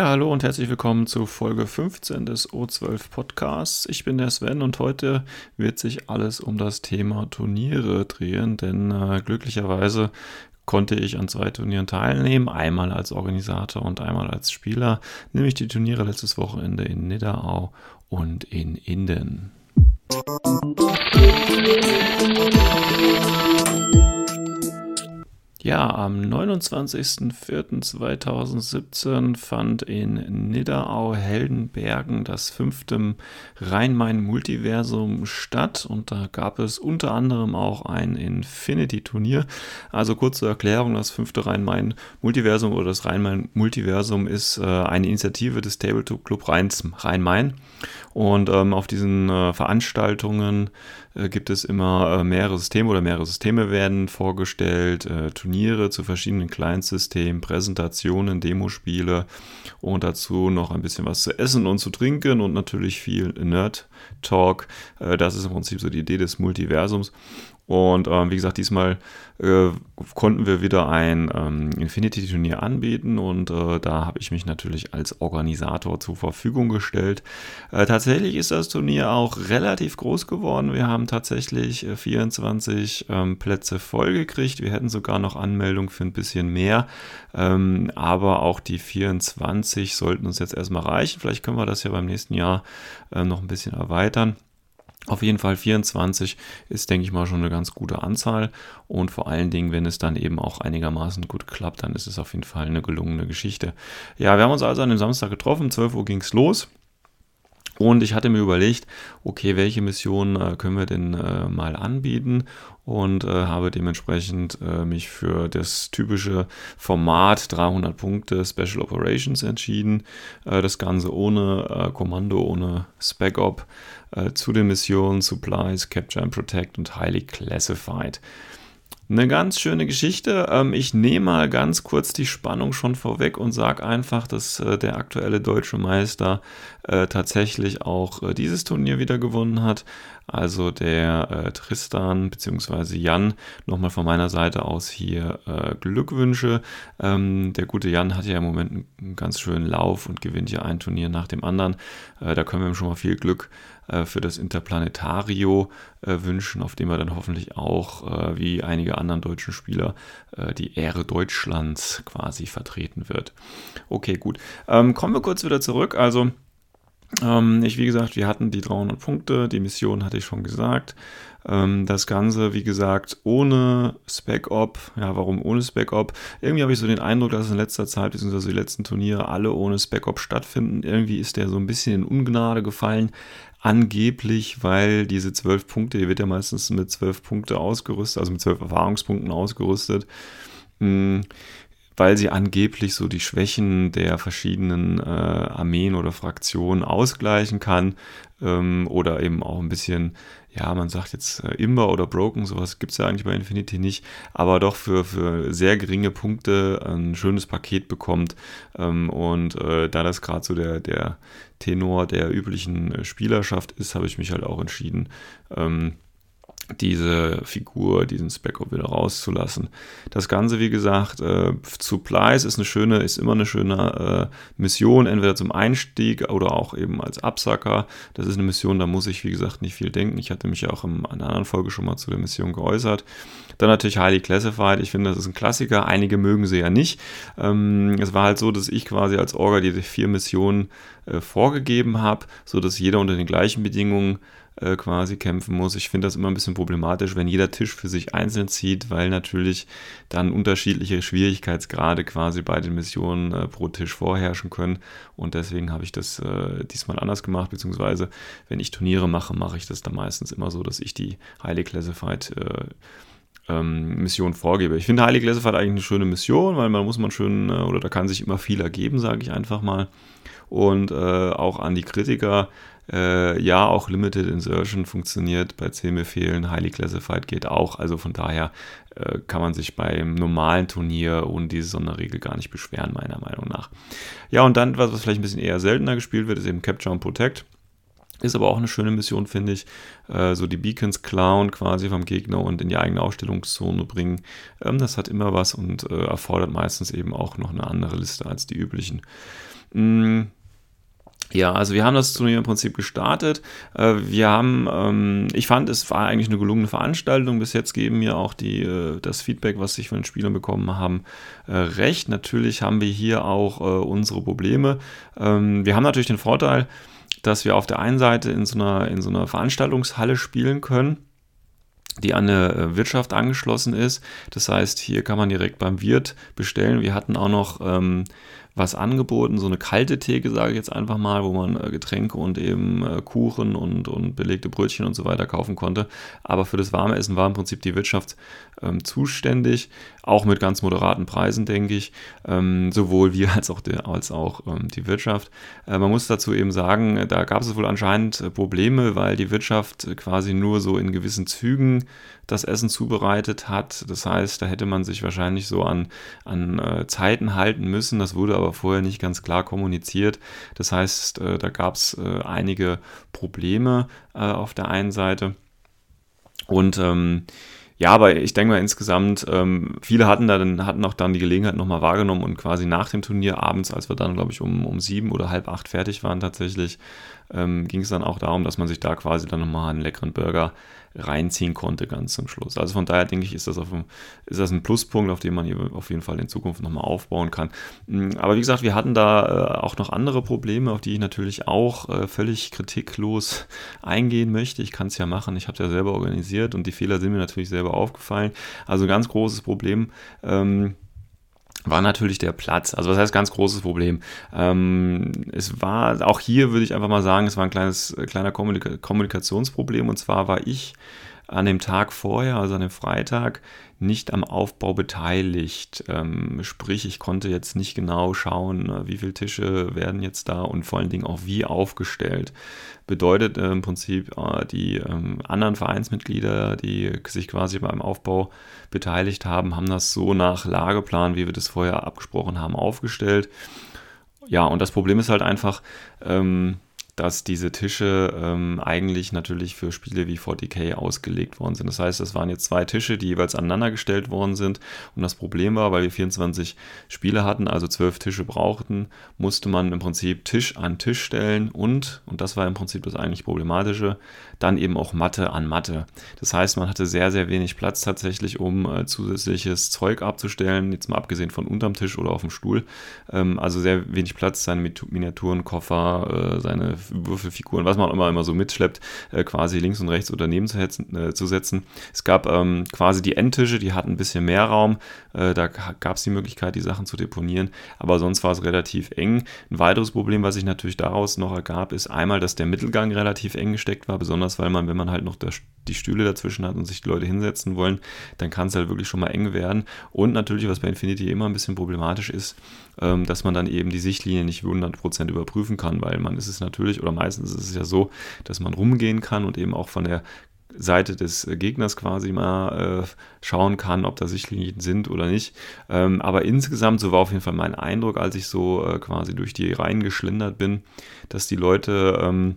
Ja, hallo und herzlich willkommen zu Folge 15 des O12 Podcasts. Ich bin der Sven und heute wird sich alles um das Thema Turniere drehen, denn äh, glücklicherweise konnte ich an zwei Turnieren teilnehmen, einmal als Organisator und einmal als Spieler, nämlich die Turniere letztes Wochenende in Nidderau und in Inden. Ja, am 29.04.2017 fand in Nidderau-Heldenbergen das fünfte Rhein-Main-Multiversum statt und da gab es unter anderem auch ein Infinity-Turnier. Also kurze Erklärung, das fünfte Rhein-Main-Multiversum oder das Rhein-Main-Multiversum ist äh, eine Initiative des Tabletop Club Rhein-Main und ähm, auf diesen äh, Veranstaltungen gibt es immer äh, mehrere Systeme oder mehrere Systeme werden vorgestellt, äh, Turniere zu verschiedenen Kleinstsystemen, Präsentationen, Demospiele und dazu noch ein bisschen was zu essen und zu trinken und natürlich viel Nerd-Talk. Äh, das ist im Prinzip so die Idee des Multiversums. Und ähm, wie gesagt, diesmal äh, konnten wir wieder ein ähm, Infinity-Turnier anbieten und äh, da habe ich mich natürlich als Organisator zur Verfügung gestellt. Äh, tatsächlich ist das Turnier auch relativ groß geworden. Wir haben tatsächlich 24 äh, ähm, Plätze vollgekriegt. Wir hätten sogar noch Anmeldung für ein bisschen mehr, ähm, aber auch die 24 sollten uns jetzt erstmal reichen. Vielleicht können wir das ja beim nächsten Jahr äh, noch ein bisschen erweitern. Auf jeden Fall 24 ist, denke ich mal, schon eine ganz gute Anzahl. Und vor allen Dingen, wenn es dann eben auch einigermaßen gut klappt, dann ist es auf jeden Fall eine gelungene Geschichte. Ja, wir haben uns also an dem Samstag getroffen. 12 Uhr ging es los. Und ich hatte mir überlegt, okay, welche Missionen äh, können wir denn äh, mal anbieten? Und äh, habe dementsprechend äh, mich für das typische Format 300 Punkte Special Operations entschieden. Äh, das Ganze ohne äh, Kommando, ohne Spec-Op zu den Missionen Supplies, Capture and Protect und Highly Classified. Eine ganz schöne Geschichte. Ähm, ich nehme mal ganz kurz die Spannung schon vorweg und sage einfach, dass äh, der aktuelle deutsche Meister äh, tatsächlich auch äh, dieses Turnier wieder gewonnen hat. Also der Tristan bzw. Jan, nochmal von meiner Seite aus hier Glückwünsche. Ähm, der gute Jan hat ja im Moment einen ganz schönen Lauf und gewinnt ja ein Turnier nach dem anderen. da können wir ihm schon mal viel Glück für das Interplanetario äh, wünschen, auf dem wir dann hoffentlich auch, äh, wie einige anderen deutschen Spieler, die Ehre Deutschlands quasi vertreten wird. Okay, gut. Ähm, kommen wir kurz wieder zurück. Also, ähm, ich, wie gesagt, wir hatten die 300 Punkte, die Mission hatte ich schon gesagt. Ähm, das Ganze, wie gesagt, ohne Spec-Op. Ja, warum ohne Spec-Op? Irgendwie habe ich so den Eindruck, dass in letzter Zeit, beziehungsweise die letzten Turniere, alle ohne Spec-Op stattfinden. Irgendwie ist der so ein bisschen in Ungnade gefallen. Angeblich, weil diese zwölf Punkte, die wird ja meistens mit zwölf Punkte ausgerüstet, also mit zwölf Erfahrungspunkten ausgerüstet. Mh, hm, weil sie angeblich so die Schwächen der verschiedenen äh, Armeen oder Fraktionen ausgleichen kann ähm, oder eben auch ein bisschen, ja, man sagt jetzt äh, Imber oder Broken, sowas gibt es ja eigentlich bei Infinity nicht, aber doch für, für sehr geringe Punkte ein schönes Paket bekommt. Ähm, und äh, da das gerade so der, der Tenor der üblichen äh, Spielerschaft ist, habe ich mich halt auch entschieden, ähm, diese Figur, diesen Specko wieder rauszulassen. Das Ganze, wie gesagt, äh, Supplies ist eine schöne, ist immer eine schöne äh, Mission, entweder zum Einstieg oder auch eben als Absacker. Das ist eine Mission, da muss ich, wie gesagt, nicht viel denken. Ich hatte mich ja auch in einer anderen Folge schon mal zu der Mission geäußert. Dann natürlich Highly Classified. Ich finde, das ist ein Klassiker. Einige mögen sie ja nicht. Ähm, es war halt so, dass ich quasi als Orga die vier Missionen äh, vorgegeben habe, sodass jeder unter den gleichen Bedingungen äh, quasi kämpfen muss. Ich finde das immer ein bisschen problematisch, wenn jeder Tisch für sich einzeln zieht, weil natürlich dann unterschiedliche Schwierigkeitsgrade quasi bei den Missionen äh, pro Tisch vorherrschen können. Und deswegen habe ich das äh, diesmal anders gemacht, beziehungsweise wenn ich Turniere mache, mache ich das dann meistens immer so, dass ich die Highly Classified äh, ähm, Mission vorgebe. Ich finde Highly Classified eigentlich eine schöne Mission, weil man muss man schön, äh, oder da kann sich immer viel ergeben, sage ich einfach mal. Und äh, auch an die Kritiker, äh, ja, auch Limited Insertion funktioniert bei 10 Befehlen, Highly Classified geht auch. Also von daher äh, kann man sich beim normalen Turnier ohne diese Sonderregel gar nicht beschweren, meiner Meinung nach. Ja, und dann, was, was vielleicht ein bisschen eher seltener gespielt wird, ist eben Capture und Protect. Ist aber auch eine schöne Mission, finde ich. Äh, so die Beacons klauen quasi vom Gegner und in die eigene Ausstellungszone bringen. Ähm, das hat immer was und äh, erfordert meistens eben auch noch eine andere Liste als die üblichen. Mm, ja, also wir haben das Turnier im Prinzip gestartet. Äh, wir haben, ähm, ich fand, es war eigentlich eine gelungene Veranstaltung. Bis jetzt geben mir auch die, äh, das Feedback, was ich von den Spielern bekommen haben, äh, recht. Natürlich haben wir hier auch unsere Probleme. Ähm, wir haben natürlich den Vorteil, dass wir auf der einen Seite in so einer, in so einer Veranstaltungshalle spielen können die an eine Wirtschaft angeschlossen ist. Das heißt, hier kann man direkt beim Wirt bestellen. Wir hatten auch noch ähm, was angeboten, so eine kalte Theke, sage ich jetzt einfach mal, wo man äh, Getränke und eben äh, Kuchen und, und belegte Brötchen und so weiter kaufen konnte. Aber für das warme Essen war im Prinzip die Wirtschaft ähm, zuständig, auch mit ganz moderaten Preisen, denke ich, ähm, sowohl wir als auch, der, als auch ähm, die Wirtschaft. Äh, man muss dazu eben sagen, da gab es wohl anscheinend äh, Probleme, weil die Wirtschaft quasi nur so in gewissen Zügen das Essen zubereitet hat. Das heißt, da hätte man sich wahrscheinlich so an, an äh, Zeiten halten müssen. Das wurde aber vorher nicht ganz klar kommuniziert. Das heißt, äh, da gab es äh, einige Probleme äh, auf der einen Seite. Und ähm, ja, aber ich denke mal insgesamt, ähm, viele hatten da dann, hatten auch dann die Gelegenheit nochmal wahrgenommen und quasi nach dem Turnier abends, als wir dann, glaube ich, um, um sieben oder halb acht fertig waren tatsächlich, ähm, ging es dann auch darum, dass man sich da quasi dann nochmal einen leckeren Burger reinziehen konnte ganz zum Schluss. Also von daher denke ich, ist das, auf, ist das ein Pluspunkt, auf den man auf jeden Fall in Zukunft nochmal aufbauen kann. Mm, aber wie gesagt, wir hatten da äh, auch noch andere Probleme, auf die ich natürlich auch äh, völlig kritiklos eingehen möchte. Ich kann es ja machen, ich habe es ja selber organisiert und die Fehler sind mir natürlich selber aufgefallen. Also ganz großes Problem. Ähm, war natürlich der Platz. Also was heißt ganz großes Problem? Ähm, es war, auch hier würde ich einfach mal sagen, es war ein kleines, äh, kleiner Kommunika Kommunikationsproblem. Und zwar war ich an dem Tag vorher, also an dem Freitag, nicht am Aufbau beteiligt. Ähm, sprich, ich konnte jetzt nicht genau schauen, äh, wie viele Tische werden jetzt da und vor allen Dingen auch wie aufgestellt. Bedeutet äh, im Prinzip, äh, die ähm, anderen Vereinsmitglieder, die sich quasi beim Aufbau beteiligt haben, haben das so nach Lageplan, wie wir das vorher abgesprochen haben, aufgestellt. Ja, und das Problem ist halt einfach, ähm, dass diese Tische ähm, eigentlich natürlich für Spiele wie 40k ausgelegt worden sind. Das heißt, es waren jetzt zwei Tische, die jeweils aneinandergestellt worden sind. Und das Problem war, weil wir 24 Spiele hatten, also 12 Tische brauchten, musste man im Prinzip Tisch an Tisch stellen und, und das war im Prinzip das eigentlich Problematische, dann eben auch Matte an Matte. Das heißt, man hatte sehr, sehr wenig Platz tatsächlich, um äh, zusätzliches Zeug abzustellen, jetzt mal abgesehen von unterm Tisch oder auf dem Stuhl. Ähm, also sehr wenig Platz, seine Miniaturen, Koffer, äh, seine Würfelfiguren, was man immer, immer so mitschleppt, äh, quasi links und rechts oder neben zu, äh, zu setzen. Es gab ähm, quasi die Endtische, die hatten ein bisschen mehr Raum. Äh, da gab es die Möglichkeit, die Sachen zu deponieren, aber sonst war es relativ eng. Ein weiteres Problem, was sich natürlich daraus noch ergab, ist einmal, dass der Mittelgang relativ eng gesteckt war, besonders weil man, wenn man halt noch das, die Stühle dazwischen hat und sich die Leute hinsetzen wollen, dann kann es halt wirklich schon mal eng werden. Und natürlich, was bei Infinity immer ein bisschen problematisch ist, dass man dann eben die Sichtlinie nicht 100% überprüfen kann, weil man ist es natürlich, oder meistens ist es ja so, dass man rumgehen kann und eben auch von der Seite des Gegners quasi mal äh, schauen kann, ob da Sichtlinien sind oder nicht. Ähm, aber insgesamt, so war auf jeden Fall mein Eindruck, als ich so äh, quasi durch die Reihen geschlendert bin, dass die Leute ähm,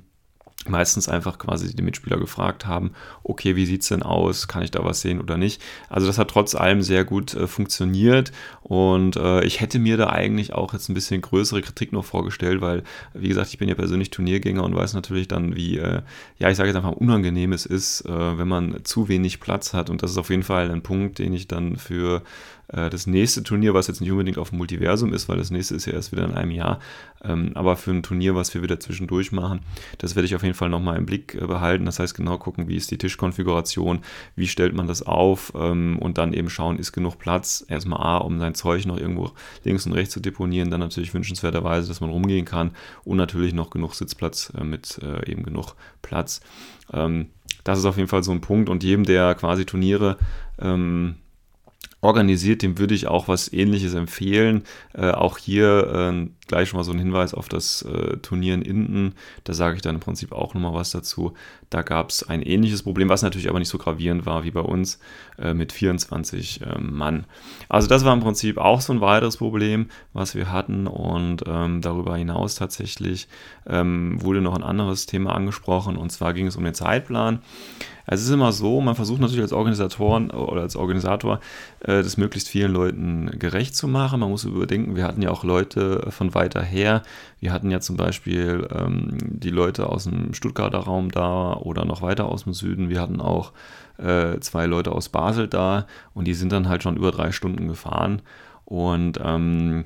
meistens einfach quasi die Mitspieler gefragt haben, okay, wie sieht es denn aus, kann ich da was sehen oder nicht. Also das hat trotz allem sehr gut äh, funktioniert und äh, ich hätte mir da eigentlich auch jetzt ein bisschen größere Kritik noch vorgestellt, weil, wie gesagt, ich bin ja persönlich Turniergänger und weiß natürlich dann, wie, äh, ja, ich sage jetzt einfach, unangenehm es ist, äh, wenn man zu wenig Platz hat und das ist auf jeden Fall ein Punkt, den ich dann für das nächste Turnier, was jetzt nicht unbedingt auf dem Multiversum ist, weil das nächste ist ja erst wieder in einem Jahr, ähm, aber für ein Turnier, was wir wieder zwischendurch machen, das werde ich auf jeden Fall nochmal im Blick äh, behalten. Das heißt, genau gucken, wie ist die Tischkonfiguration, wie stellt man das auf ähm, und dann eben schauen, ist genug Platz, erstmal A, um sein Zeug noch irgendwo links und rechts zu deponieren, dann natürlich wünschenswerterweise, dass man rumgehen kann und natürlich noch genug Sitzplatz äh, mit eben genug Platz. Ähm, das ist auf jeden Fall so ein Punkt und jedem, der quasi Turniere ähm, organisiert, dem würde ich auch was ähnliches empfehlen. Äh, auch hier äh, gleich schon mal so ein Hinweis auf das äh, Turnier in Inden. Da sage ich dann im Prinzip auch nochmal was dazu. Da gab es ein ähnliches Problem, was natürlich aber nicht so gravierend war wie bei uns äh, mit 24 ähm, Mann. Also das war im Prinzip auch so ein weiteres Problem, was wir hatten. Und ähm, darüber hinaus tatsächlich ähm, wurde noch ein anderes Thema angesprochen. Und zwar ging es um den Zeitplan. Es ist immer so, man versucht natürlich als Organisatoren oder als Organisator äh, das möglichst vielen Leuten gerecht zu machen. Man muss überdenken, wir hatten ja auch Leute von weiter her. Wir hatten ja zum Beispiel ähm, die Leute aus dem Stuttgarter Raum da oder noch weiter aus dem Süden. Wir hatten auch äh, zwei Leute aus Basel da und die sind dann halt schon über drei Stunden gefahren. Und ähm,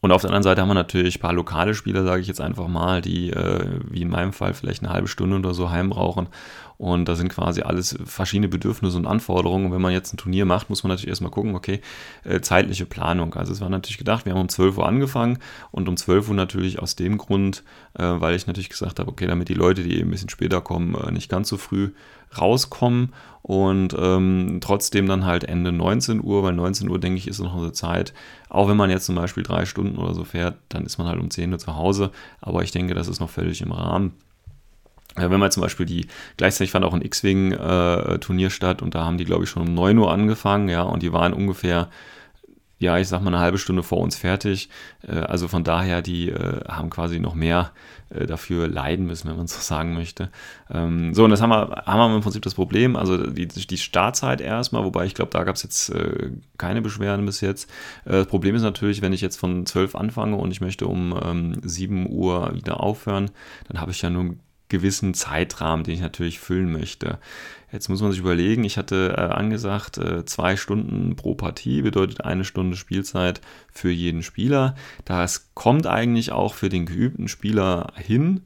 und auf der anderen Seite haben wir natürlich ein paar lokale Spieler, sage ich jetzt einfach mal, die, äh, wie in meinem Fall, vielleicht eine halbe Stunde oder so heim brauchen. Und da sind quasi alles verschiedene Bedürfnisse und Anforderungen. Und wenn man jetzt ein Turnier macht, muss man natürlich erstmal gucken, okay, äh, zeitliche Planung. Also es war natürlich gedacht, wir haben um 12 Uhr angefangen und um 12 Uhr natürlich aus dem Grund, äh, weil ich natürlich gesagt habe, okay, damit die Leute, die eben ein bisschen später kommen, äh, nicht ganz so früh rauskommen und ähm, trotzdem dann halt Ende 19 Uhr, weil 19 Uhr, denke ich, ist noch eine Zeit. Auch wenn man jetzt zum Beispiel drei Stunden oder so fährt, dann ist man halt um 10 Uhr zu Hause. Aber ich denke, das ist noch völlig im Rahmen. Wenn man zum Beispiel die, gleichzeitig fand auch ein X-Wing-Turnier äh, statt und da haben die, glaube ich, schon um 9 Uhr angefangen, ja, und die waren ungefähr ja, ich sag mal, eine halbe Stunde vor uns fertig. Äh, also von daher, die äh, haben quasi noch mehr äh, dafür leiden müssen, wenn man so sagen möchte. Ähm, so, und das haben wir, haben wir im Prinzip das Problem. Also die, die Startzeit erstmal, wobei ich glaube, da gab es jetzt keine Beschwerden bis jetzt. Das Problem ist natürlich, wenn ich jetzt von 12 anfange und ich möchte um 7 ähm, Uhr wieder aufhören, dann habe ich ja nur gewissen Zeitrahmen, den ich natürlich füllen möchte. Jetzt muss man sich überlegen, ich hatte äh, angesagt, äh, zwei Stunden pro Partie bedeutet eine Stunde Spielzeit für jeden Spieler. Das kommt eigentlich auch für den geübten Spieler hin.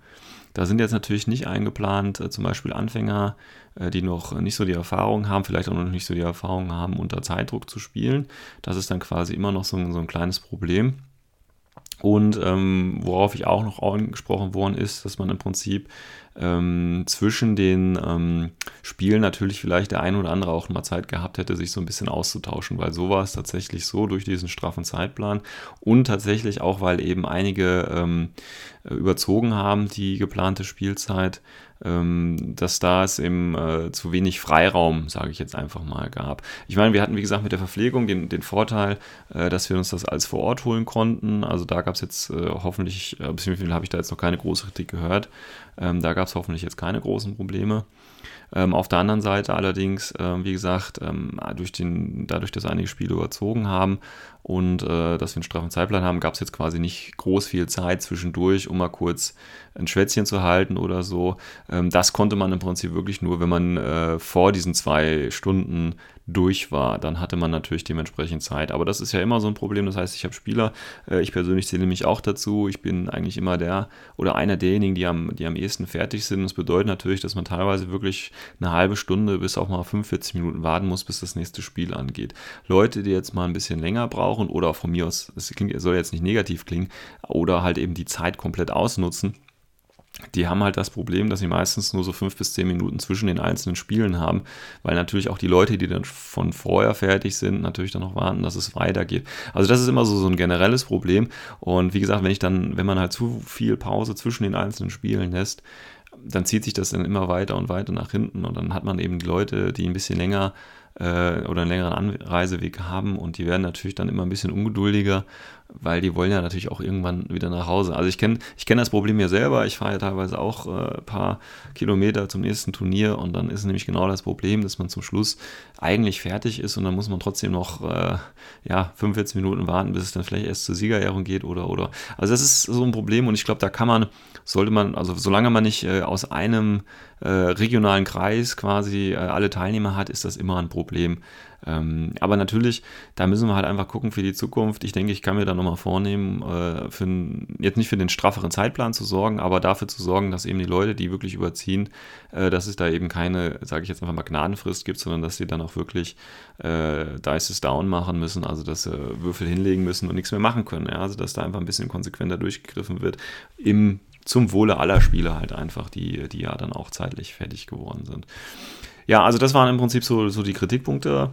Da sind jetzt natürlich nicht eingeplant, äh, zum Beispiel Anfänger, äh, die noch nicht so die Erfahrung haben, vielleicht auch noch nicht so die Erfahrung haben, unter Zeitdruck zu spielen. Das ist dann quasi immer noch so, so ein kleines Problem. Und ähm, worauf ich auch noch angesprochen worden ist, dass man im Prinzip ähm, zwischen den ähm, Spielen natürlich vielleicht der ein oder andere auch mal Zeit gehabt hätte, sich so ein bisschen auszutauschen, weil so war es tatsächlich so durch diesen straffen Zeitplan und tatsächlich auch, weil eben einige ähm, überzogen haben die geplante Spielzeit, ähm, dass da es eben äh, zu wenig Freiraum, sage ich jetzt einfach mal, gab. Ich meine, wir hatten, wie gesagt, mit der Verpflegung den, den Vorteil, äh, dass wir uns das alles vor Ort holen konnten. Also da gab es jetzt äh, hoffentlich, äh, beziehungsweise habe ich da jetzt noch keine große Kritik gehört. Ähm, da gab es hoffentlich jetzt keine großen Probleme. Ähm, auf der anderen Seite allerdings, äh, wie gesagt, ähm, durch den, dadurch, dass einige Spiele überzogen haben und äh, dass wir einen straffen Zeitplan haben, gab es jetzt quasi nicht groß viel Zeit zwischendurch, um mal kurz ein Schwätzchen zu halten oder so. Ähm, das konnte man im Prinzip wirklich nur, wenn man äh, vor diesen zwei Stunden durch war, dann hatte man natürlich dementsprechend Zeit. Aber das ist ja immer so ein Problem. Das heißt, ich habe Spieler, äh, ich persönlich zähle mich auch dazu. Ich bin eigentlich immer der oder einer derjenigen, die am, die am ehesten fertig sind. Das bedeutet natürlich, dass man teilweise wirklich eine halbe Stunde bis auch mal 45 Minuten warten muss, bis das nächste Spiel angeht. Leute, die jetzt mal ein bisschen länger brauchen oder von mir aus, das soll jetzt nicht negativ klingen, oder halt eben die Zeit komplett ausnutzen, die haben halt das Problem, dass sie meistens nur so fünf bis zehn Minuten zwischen den einzelnen Spielen haben, weil natürlich auch die Leute, die dann von vorher fertig sind, natürlich dann noch warten, dass es weitergeht. Also das ist immer so, so ein generelles Problem. Und wie gesagt, wenn ich dann, wenn man halt zu viel Pause zwischen den einzelnen Spielen lässt, dann zieht sich das dann immer weiter und weiter nach hinten und dann hat man eben die Leute, die ein bisschen länger äh, oder einen längeren Anreiseweg haben und die werden natürlich dann immer ein bisschen ungeduldiger weil die wollen ja natürlich auch irgendwann wieder nach Hause. Also ich kenne ich kenn das Problem ja selber. Ich fahre ja teilweise auch äh, ein paar Kilometer zum nächsten Turnier und dann ist nämlich genau das Problem, dass man zum Schluss eigentlich fertig ist und dann muss man trotzdem noch äh, ja, 45 Minuten warten, bis es dann vielleicht erst zur Siegerehrung geht oder oder. Also das ist so ein Problem und ich glaube, da kann man, sollte man, also solange man nicht äh, aus einem äh, regionalen Kreis quasi äh, alle Teilnehmer hat, ist das immer ein Problem. Ähm, aber natürlich, da müssen wir halt einfach gucken für die Zukunft. Ich denke, ich kann mir da nochmal vornehmen, äh, für jetzt nicht für den strafferen Zeitplan zu sorgen, aber dafür zu sorgen, dass eben die Leute, die wirklich überziehen, äh, dass es da eben keine, sage ich jetzt einfach mal, Gnadenfrist gibt, sondern dass sie dann auch wirklich äh, Dices down machen müssen, also dass sie Würfel hinlegen müssen und nichts mehr machen können. Ja? Also dass da einfach ein bisschen konsequenter durchgegriffen wird im zum Wohle aller Spieler halt einfach, die, die ja dann auch zeitlich fertig geworden sind. Ja, also das waren im Prinzip so, so die Kritikpunkte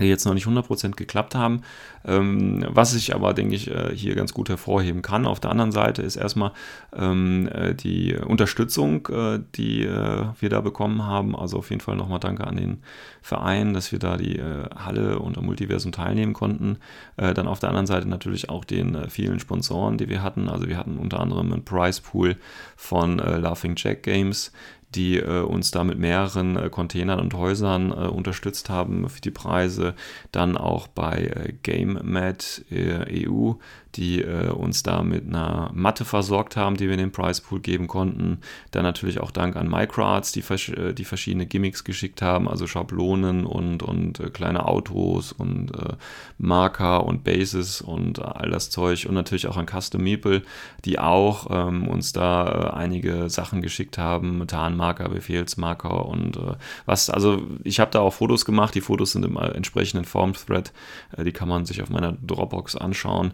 die jetzt noch nicht 100% geklappt haben. Ähm, was ich aber, denke ich, äh, hier ganz gut hervorheben kann. Auf der anderen Seite ist erstmal ähm, äh, die Unterstützung, äh, die wir da bekommen haben. Also auf jeden Fall nochmal Danke an den Verein, dass wir da die Halle und Multiversum teilnehmen konnten. Dann auf der anderen Seite natürlich auch den vielen Sponsoren, die wir hatten. Also wir hatten unter anderem einen Prize Pool von Laughing Jack Games, die äh, uns da mit mehreren äh, Containern und Häusern äh, unterstützt haben für die Preise. Dann auch bei äh, GameMat äh, EU, die äh, uns da mit einer Matte versorgt haben, die wir in den Price Pool geben konnten. Dann natürlich auch Dank an Microarts, die, die verschiedene Gimmicks geschickt haben, also Schablonen und, und kleine Autos und Marker und Bases und all das Zeug. Und natürlich auch an Custom Meeple, die auch ähm, uns da einige Sachen geschickt haben, Tarnmarker Marker, Befehlsmarker und äh, was, also ich habe da auch Fotos gemacht, die Fotos sind im äh, entsprechenden Form-Thread, äh, die kann man sich auf meiner Dropbox anschauen.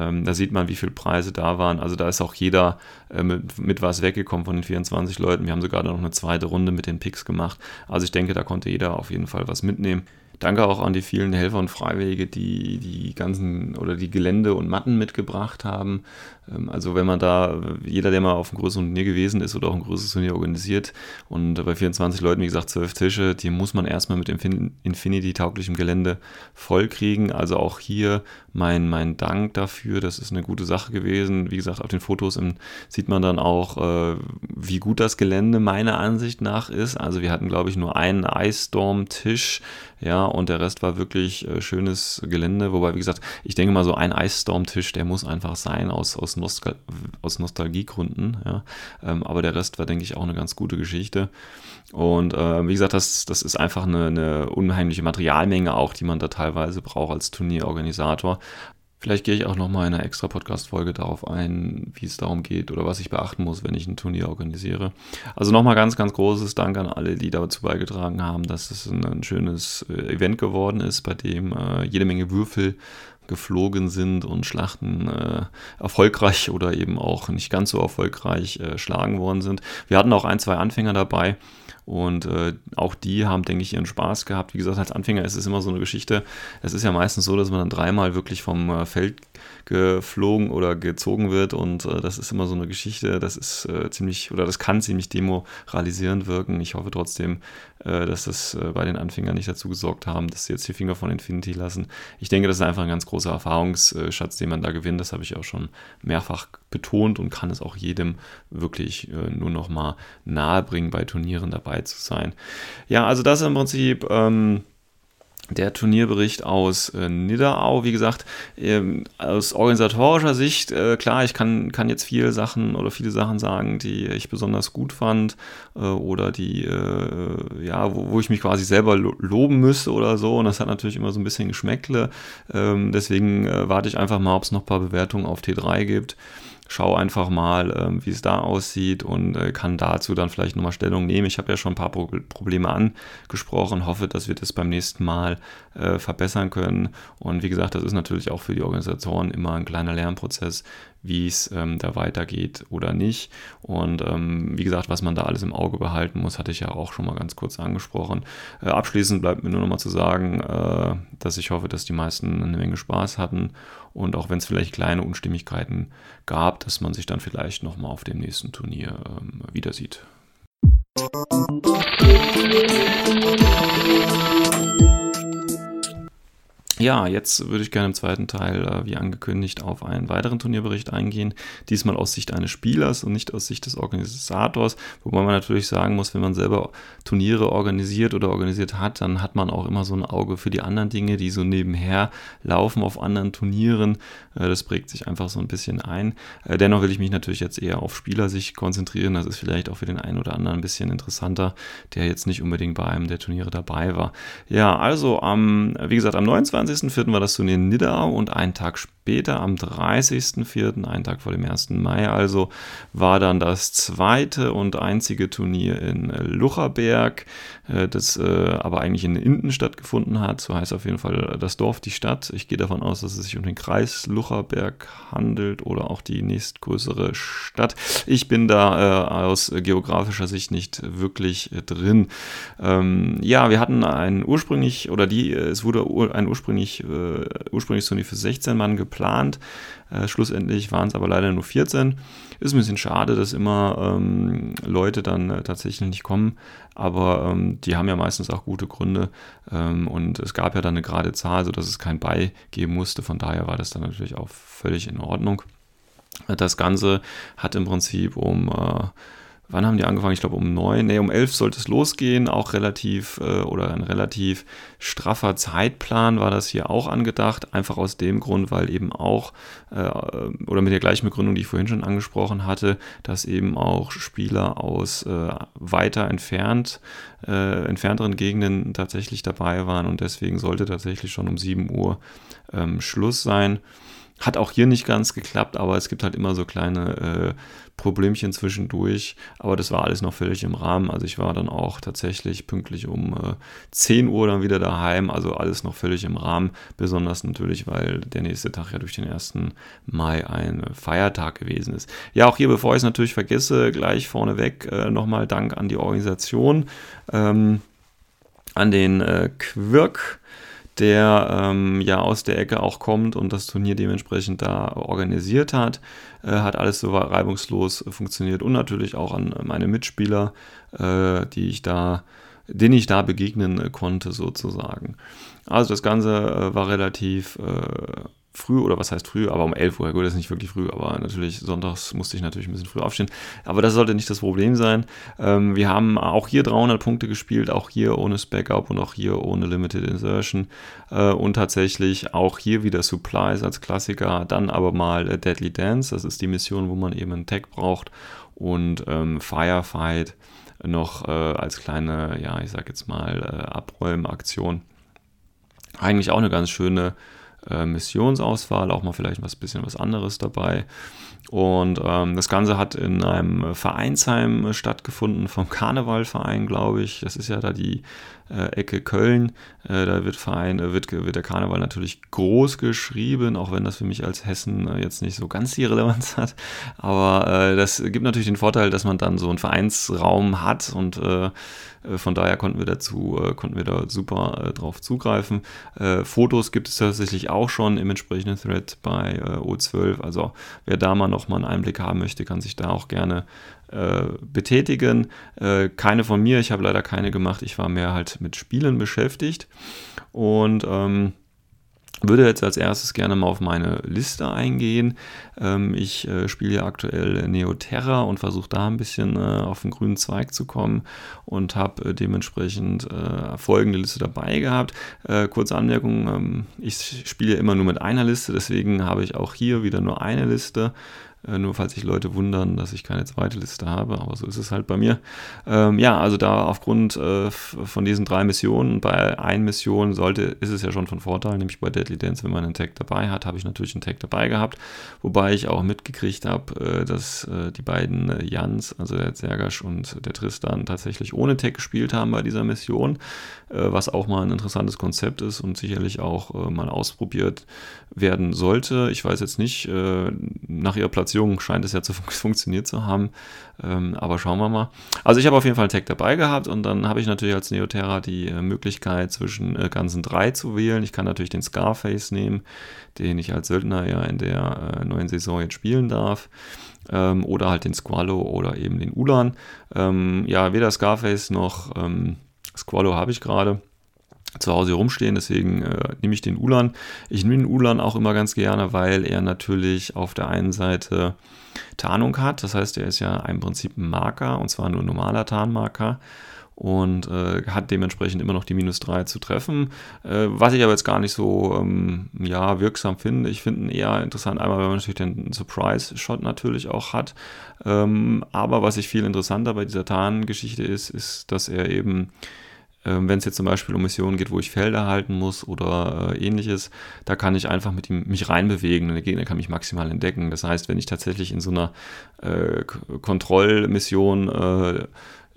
Ähm, da sieht man, wie viele Preise da waren. Also da ist auch jeder äh, mit, mit, was weggekommen von den 24 Leuten. Wir haben sogar noch eine zweite Runde mit den Picks gemacht. Also ich denke, da konnte jeder auf jeden Fall was mitnehmen. Danke auch an die vielen Helfer und Freiwillige, die die ganzen oder die Gelände und Matten mitgebracht haben. Ähm, also wenn man da, jeder, der mal auf einem größeren Turnier gewesen ist oder auch ein größeres Turnier organisiert und bei 24 Leuten, wie gesagt, zwölf Tische, die muss man erstmal mit Infinity-tauglichem Gelände vollkriegen. Also auch hier mein, mein Dank dafür, das ist eine gute Sache gewesen. Wie gesagt, auf den Fotos im, sieht man dann auch, äh, wie gut das Gelände meiner Ansicht nach ist. Also wir hatten, glaube ich, nur einen Eisstorm-Tisch, ja, und der Rest war wirklich äh, schönes Gelände. Wobei, wie gesagt, ich denke mal, so ein Eisstorm-Tisch, der muss einfach sein aus, aus Nostal aus Nostalgiegründen. Ja. Ähm, aber der Rest war, denke ich, auch eine ganz gute Geschichte. Und äh, wie gesagt, das, das ist einfach eine, eine unheimliche Materialmenge auch, die man da teilweise braucht als Turnierorganisator. Vielleicht gehe ich auch nochmal in einer extra Podcast-Folge darauf ein, wie es darum geht oder was ich beachten muss, wenn ich ein Turnier organisiere. Also nochmal ganz, ganz großes Dank an alle, die dazu beigetragen haben, dass es ein, ein schönes äh, Event geworden ist, bei dem äh, jede Menge Würfel geflogen sind und Schlachten äh, erfolgreich oder eben auch nicht ganz so erfolgreich äh, schlagen worden sind. Wir hatten auch ein, zwei Anfänger dabei. Und äh, auch die haben, denke ich, ihren Spaß gehabt. Wie gesagt, als Anfänger ist es immer so eine Geschichte. Es ist ja meistens so, dass man dann dreimal wirklich vom äh, Feld geflogen oder gezogen wird. Und äh, das ist immer so eine Geschichte, das ist äh, ziemlich, oder das kann ziemlich demoralisierend wirken. Ich hoffe trotzdem, dass das äh, bei den Anfängern nicht dazu gesorgt haben, dass sie jetzt die Finger von Infinity lassen. Ich denke, das ist einfach ein ganz großer Erfahrungsschatz, den man da gewinnt. Das habe ich auch schon mehrfach betont und kann es auch jedem wirklich äh, nur noch mal nahebringen, bei Turnieren dabei zu sein. Ja, also das im Prinzip ähm, der Turnierbericht aus äh, Nidderau, wie gesagt, ähm, aus organisatorischer Sicht, äh, klar, ich kann, kann jetzt viele Sachen oder viele Sachen sagen, die ich besonders gut fand äh, oder die, äh, ja, wo, wo, ich mich quasi selber lo loben müsste oder so. Und das hat natürlich immer so ein bisschen Geschmäckle. Ähm, deswegen äh, warte ich einfach mal, ob es noch ein paar Bewertungen auf T3 gibt schau einfach mal, ähm, wie es da aussieht und äh, kann dazu dann vielleicht nochmal Stellung nehmen. Ich habe ja schon ein paar Pro Probleme angesprochen, hoffe, dass wir das beim nächsten Mal äh, verbessern können. Und wie gesagt, das ist natürlich auch für die Organisatoren immer ein kleiner Lernprozess, wie es ähm, da weitergeht oder nicht. Und ähm, wie gesagt, was man da alles im Auge behalten muss, hatte ich ja auch schon mal ganz kurz angesprochen. Äh, abschließend bleibt mir nur noch mal zu sagen, äh, dass ich hoffe, dass die meisten eine Menge Spaß hatten und auch wenn es vielleicht kleine Unstimmigkeiten gab, dass man sich dann vielleicht noch mal auf dem nächsten Turnier ähm, wieder sieht. Ja, jetzt würde ich gerne im zweiten Teil, äh, wie angekündigt, auf einen weiteren Turnierbericht eingehen. Diesmal aus Sicht eines Spielers und nicht aus Sicht des Organisators. Wobei man natürlich sagen muss, wenn man selber Turniere organisiert oder organisiert hat, dann hat man auch immer so ein Auge für die anderen Dinge, die so nebenher laufen auf anderen Turnieren. Äh, das prägt sich einfach so ein bisschen ein. Äh, dennoch will ich mich natürlich jetzt eher auf Spielersicht konzentrieren. Das ist vielleicht auch für den einen oder anderen ein bisschen interessanter, der jetzt nicht unbedingt bei einem der Turniere dabei war. Ja, also am, wie gesagt, am 29. 29.04. war das Turnier in Nidau und einen Tag später, am 30.04., einen Tag vor dem 1. Mai, also war dann das zweite und einzige Turnier in Lucherberg, äh, das äh, aber eigentlich in Inden stattgefunden hat. So heißt auf jeden Fall das Dorf, die Stadt. Ich gehe davon aus, dass es sich um den Kreis Lucherberg handelt oder auch die nächstgrößere Stadt. Ich bin da äh, aus geografischer Sicht nicht wirklich drin. Ähm, ja, wir hatten ein ursprünglich, oder die, es wurde ein ursprünglich ursprünglich, äh, ursprünglich Sony für 16 Mann geplant. Äh, schlussendlich waren es aber leider nur 14. Ist ein bisschen schade, dass immer ähm, Leute dann äh, tatsächlich nicht kommen, aber ähm, die haben ja meistens auch gute Gründe ähm, und es gab ja dann eine gerade Zahl, sodass es kein Bei geben musste. Von daher war das dann natürlich auch völlig in Ordnung. Das Ganze hat im Prinzip um äh, wann haben die angefangen? Ich glaube um neun, nee, um elf sollte es losgehen, auch relativ äh, oder ein relativ straffer Zeitplan war das hier auch angedacht, einfach aus dem Grund, weil eben auch äh, oder mit der gleichen Begründung, die ich vorhin schon angesprochen hatte, dass eben auch Spieler aus äh, weiter entfernt, äh, entfernteren Gegenden tatsächlich dabei waren und deswegen sollte tatsächlich schon um 7 Uhr ähm, Schluss sein. Hat auch hier nicht ganz geklappt, aber es gibt halt immer so kleine äh, Problemchen zwischendurch. Aber das war alles noch völlig im Rahmen. Also ich war dann auch tatsächlich pünktlich um äh, 10 Uhr dann wieder daheim. Also alles noch völlig im Rahmen. Besonders natürlich, weil der nächste Tag ja durch den 1. Mai ein Feiertag gewesen ist. Ja, auch hier, bevor ich es natürlich vergesse, gleich vorneweg äh, nochmal Dank an die Organisation, ähm, an den äh, Quirk der ähm, ja aus der Ecke auch kommt und das Turnier dementsprechend da organisiert hat. Äh, hat alles so reibungslos funktioniert und natürlich auch an meine Mitspieler, äh, die ich da, denen ich da begegnen äh, konnte sozusagen. Also das Ganze äh, war relativ äh, früh, oder was heißt früh, aber um 11 Uhr, gut, das ist nicht wirklich früh, aber natürlich sonntags musste ich natürlich ein bisschen früh aufstehen. Aber das sollte nicht das Problem sein. Ähm, wir haben auch hier 300 Punkte gespielt, auch hier ohne Spec-Up und auch hier ohne Limited Insertion. Äh, und tatsächlich auch hier wieder Supplies als Klassiker, dann aber mal äh, Deadly Dance, das ist die Mission, wo man eben einen Tag braucht und ähm, Firefight noch äh, als kleine, ja, ich sag jetzt mal, äh, Abräumaktion. Eigentlich auch eine ganz schöne äh, Missionsauswahl, auch mal vielleicht was bisschen was anderes dabei. Und ähm, das Ganze hat in einem Vereinsheim stattgefunden, vom Karnevalverein, glaube ich. Das ist ja da die äh, Ecke Köln. Äh, da wird, Verein, äh, wird, wird der Karneval natürlich groß geschrieben, auch wenn das für mich als Hessen äh, jetzt nicht so ganz die Relevanz hat. Aber äh, das gibt natürlich den Vorteil, dass man dann so einen Vereinsraum hat und äh, von daher konnten wir dazu, konnten wir da super drauf zugreifen. Fotos gibt es tatsächlich auch schon im entsprechenden Thread bei O12. Also wer da mal noch mal einen Einblick haben möchte, kann sich da auch gerne äh, betätigen. Äh, keine von mir, ich habe leider keine gemacht. Ich war mehr halt mit Spielen beschäftigt und ähm, würde jetzt als erstes gerne mal auf meine Liste eingehen. Ähm, ich äh, spiele ja aktuell Neoterra und versuche da ein bisschen äh, auf den grünen Zweig zu kommen und habe äh, dementsprechend folgende Liste dabei gehabt. Kurze Anmerkung, ähm, ich spiele immer nur mit einer Liste, deswegen habe ich auch hier wieder nur eine Liste. Äh, nur falls sich Leute wundern, dass ich keine zweite Liste habe, aber so ist es halt bei mir. Ähm, ja, also da aufgrund äh, von diesen drei Missionen, bei einer Mission sollte, ist es ja schon von Vorteil, nämlich bei Deadly Dance, wenn man einen Tag dabei hat, habe ich natürlich einen Tag dabei gehabt, wobei ich auch mitgekriegt habe, äh, dass äh, die beiden äh, Jans, also der Zergasch und der Tristan, tatsächlich ohne Tag gespielt haben bei dieser Mission, was auch mal ein interessantes Konzept ist und sicherlich auch mal ausprobiert werden sollte. Ich weiß jetzt nicht, nach ihrer Platz Platzierung scheint es ja zu fun funktioniert zu haben. Ähm, aber schauen wir mal. Also ich habe auf jeden Fall einen Tag dabei gehabt und dann habe ich natürlich als Neoterra die äh, Möglichkeit zwischen äh, ganzen drei zu wählen. Ich kann natürlich den Scarface nehmen, den ich als Söldner ja in der äh, neuen Saison jetzt spielen darf. Ähm, oder halt den Squallow oder eben den Ulan. Ähm, ja, weder Scarface noch ähm, Squallow habe ich gerade zu Hause rumstehen, deswegen äh, nehme ich den Ulan. Ich nehme den Ulan auch immer ganz gerne, weil er natürlich auf der einen Seite Tarnung hat, das heißt, er ist ja im Prinzip ein Marker und zwar nur ein normaler Tarnmarker und äh, hat dementsprechend immer noch die minus 3 zu treffen. Äh, was ich aber jetzt gar nicht so ähm, ja, wirksam finde. Ich finde ihn eher interessant, einmal, weil man natürlich den Surprise-Shot natürlich auch hat. Ähm, aber was ich viel interessanter bei dieser Tarn-Geschichte ist, ist, dass er eben wenn es jetzt zum Beispiel um Missionen geht, wo ich Felder halten muss oder äh, ähnliches, da kann ich einfach mit ihm mich reinbewegen und der Gegner kann mich maximal entdecken. Das heißt, wenn ich tatsächlich in so einer äh, Kontrollmission äh,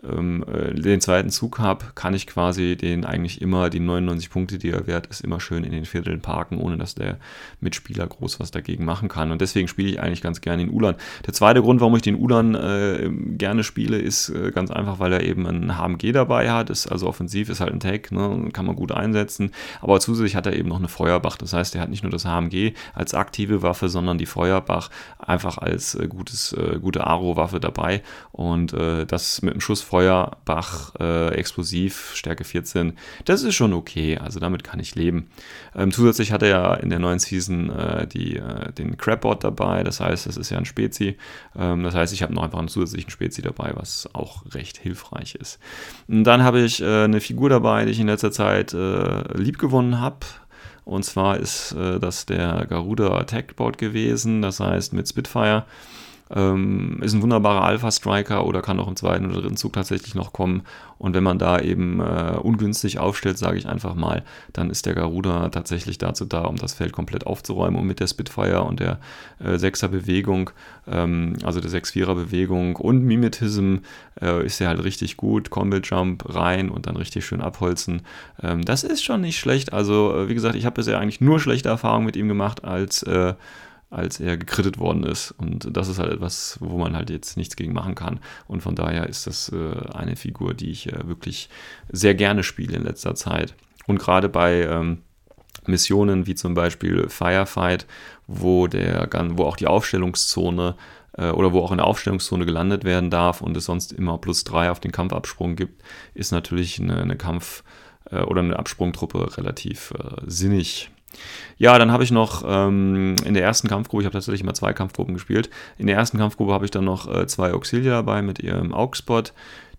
ähm, äh, den zweiten Zug habe, kann ich quasi den eigentlich immer, die 99 Punkte, die er wert ist, immer schön in den Vierteln parken, ohne dass der Mitspieler groß was dagegen machen kann. Und deswegen spiele ich eigentlich ganz gerne den Ulan. Der zweite Grund, warum ich den Ulan äh, gerne spiele, ist äh, ganz einfach, weil er eben ein HMG dabei hat. Ist also offensiv, ist halt ein Tag, ne, kann man gut einsetzen. Aber zusätzlich hat er eben noch eine Feuerbach. Das heißt, er hat nicht nur das HMG als aktive Waffe, sondern die Feuerbach einfach als äh, gutes, äh, gute Aro-Waffe dabei. Und äh, das mit dem Schuss Feuer, Bach, äh, Explosiv, Stärke 14. Das ist schon okay, also damit kann ich leben. Ähm, zusätzlich hat er ja in der neuen Season äh, die, äh, den Crabbot dabei, das heißt, das ist ja ein Spezi. Ähm, das heißt, ich habe noch einfach einen zusätzlichen Spezi dabei, was auch recht hilfreich ist. Und dann habe ich äh, eine Figur dabei, die ich in letzter Zeit äh, lieb gewonnen habe. Und zwar ist äh, das der Garuda Attack Board gewesen, das heißt mit Spitfire. Ähm, ist ein wunderbarer Alpha-Striker oder kann auch im zweiten oder dritten Zug tatsächlich noch kommen. Und wenn man da eben äh, ungünstig aufstellt, sage ich einfach mal, dann ist der Garuda tatsächlich dazu da, um das Feld komplett aufzuräumen. Und mit der Spitfire und der äh, 6er Bewegung, ähm, also der 6-4er Bewegung und Mimetism äh, ist er halt richtig gut. Combat Jump rein und dann richtig schön abholzen. Ähm, das ist schon nicht schlecht. Also, äh, wie gesagt, ich habe bisher eigentlich nur schlechte Erfahrungen mit ihm gemacht als äh, als er gekrittet worden ist. Und das ist halt etwas, wo man halt jetzt nichts gegen machen kann. Und von daher ist das äh, eine Figur, die ich äh, wirklich sehr gerne spiele in letzter Zeit. Und gerade bei ähm, Missionen wie zum Beispiel Firefight, wo, der, wo auch die Aufstellungszone äh, oder wo auch in der Aufstellungszone gelandet werden darf und es sonst immer plus drei auf den Kampfabsprung gibt, ist natürlich eine, eine Kampf- äh, oder eine Absprungtruppe relativ äh, sinnig. Ja, dann habe ich noch ähm, in der ersten Kampfgruppe, ich habe tatsächlich immer zwei Kampfgruppen gespielt, in der ersten Kampfgruppe habe ich dann noch äh, zwei Auxilia dabei mit ihrem Augspot.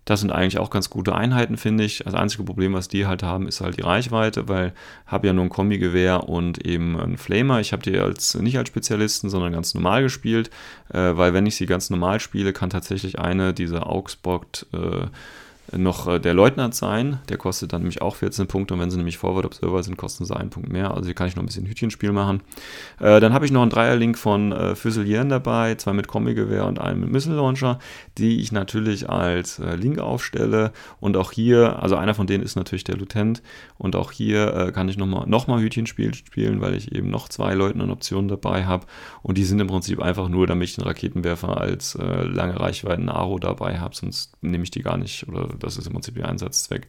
Das sind eigentlich auch ganz gute Einheiten, finde ich. Das einzige Problem, was die halt haben, ist halt die Reichweite, weil ich habe ja nur ein Kombigewehr und eben einen Flamer. Ich habe die als, nicht als Spezialisten, sondern ganz normal gespielt, äh, weil wenn ich sie ganz normal spiele, kann tatsächlich eine dieser Augsburg äh, noch äh, der Leutnant sein. Der kostet dann nämlich auch 14 Punkte und wenn sie nämlich Forward Observer sind, kosten sie einen Punkt mehr. Also hier kann ich noch ein bisschen Hütchenspiel machen. Äh, dann habe ich noch einen Dreierlink von äh, Füsilieren dabei, zwei mit Kombi-Gewehr und einen mit Missile Launcher, die ich natürlich als äh, Link aufstelle. Und auch hier, also einer von denen ist natürlich der Lieutenant und auch hier äh, kann ich nochmal noch mal Hütchenspiel spielen, weil ich eben noch zwei Leutnant-Optionen dabei habe. Und die sind im Prinzip einfach nur, damit ich den Raketenwerfer als äh, lange Reichweiten Aro dabei habe, sonst nehme ich die gar nicht oder das ist im Prinzip der Einsatzzweck.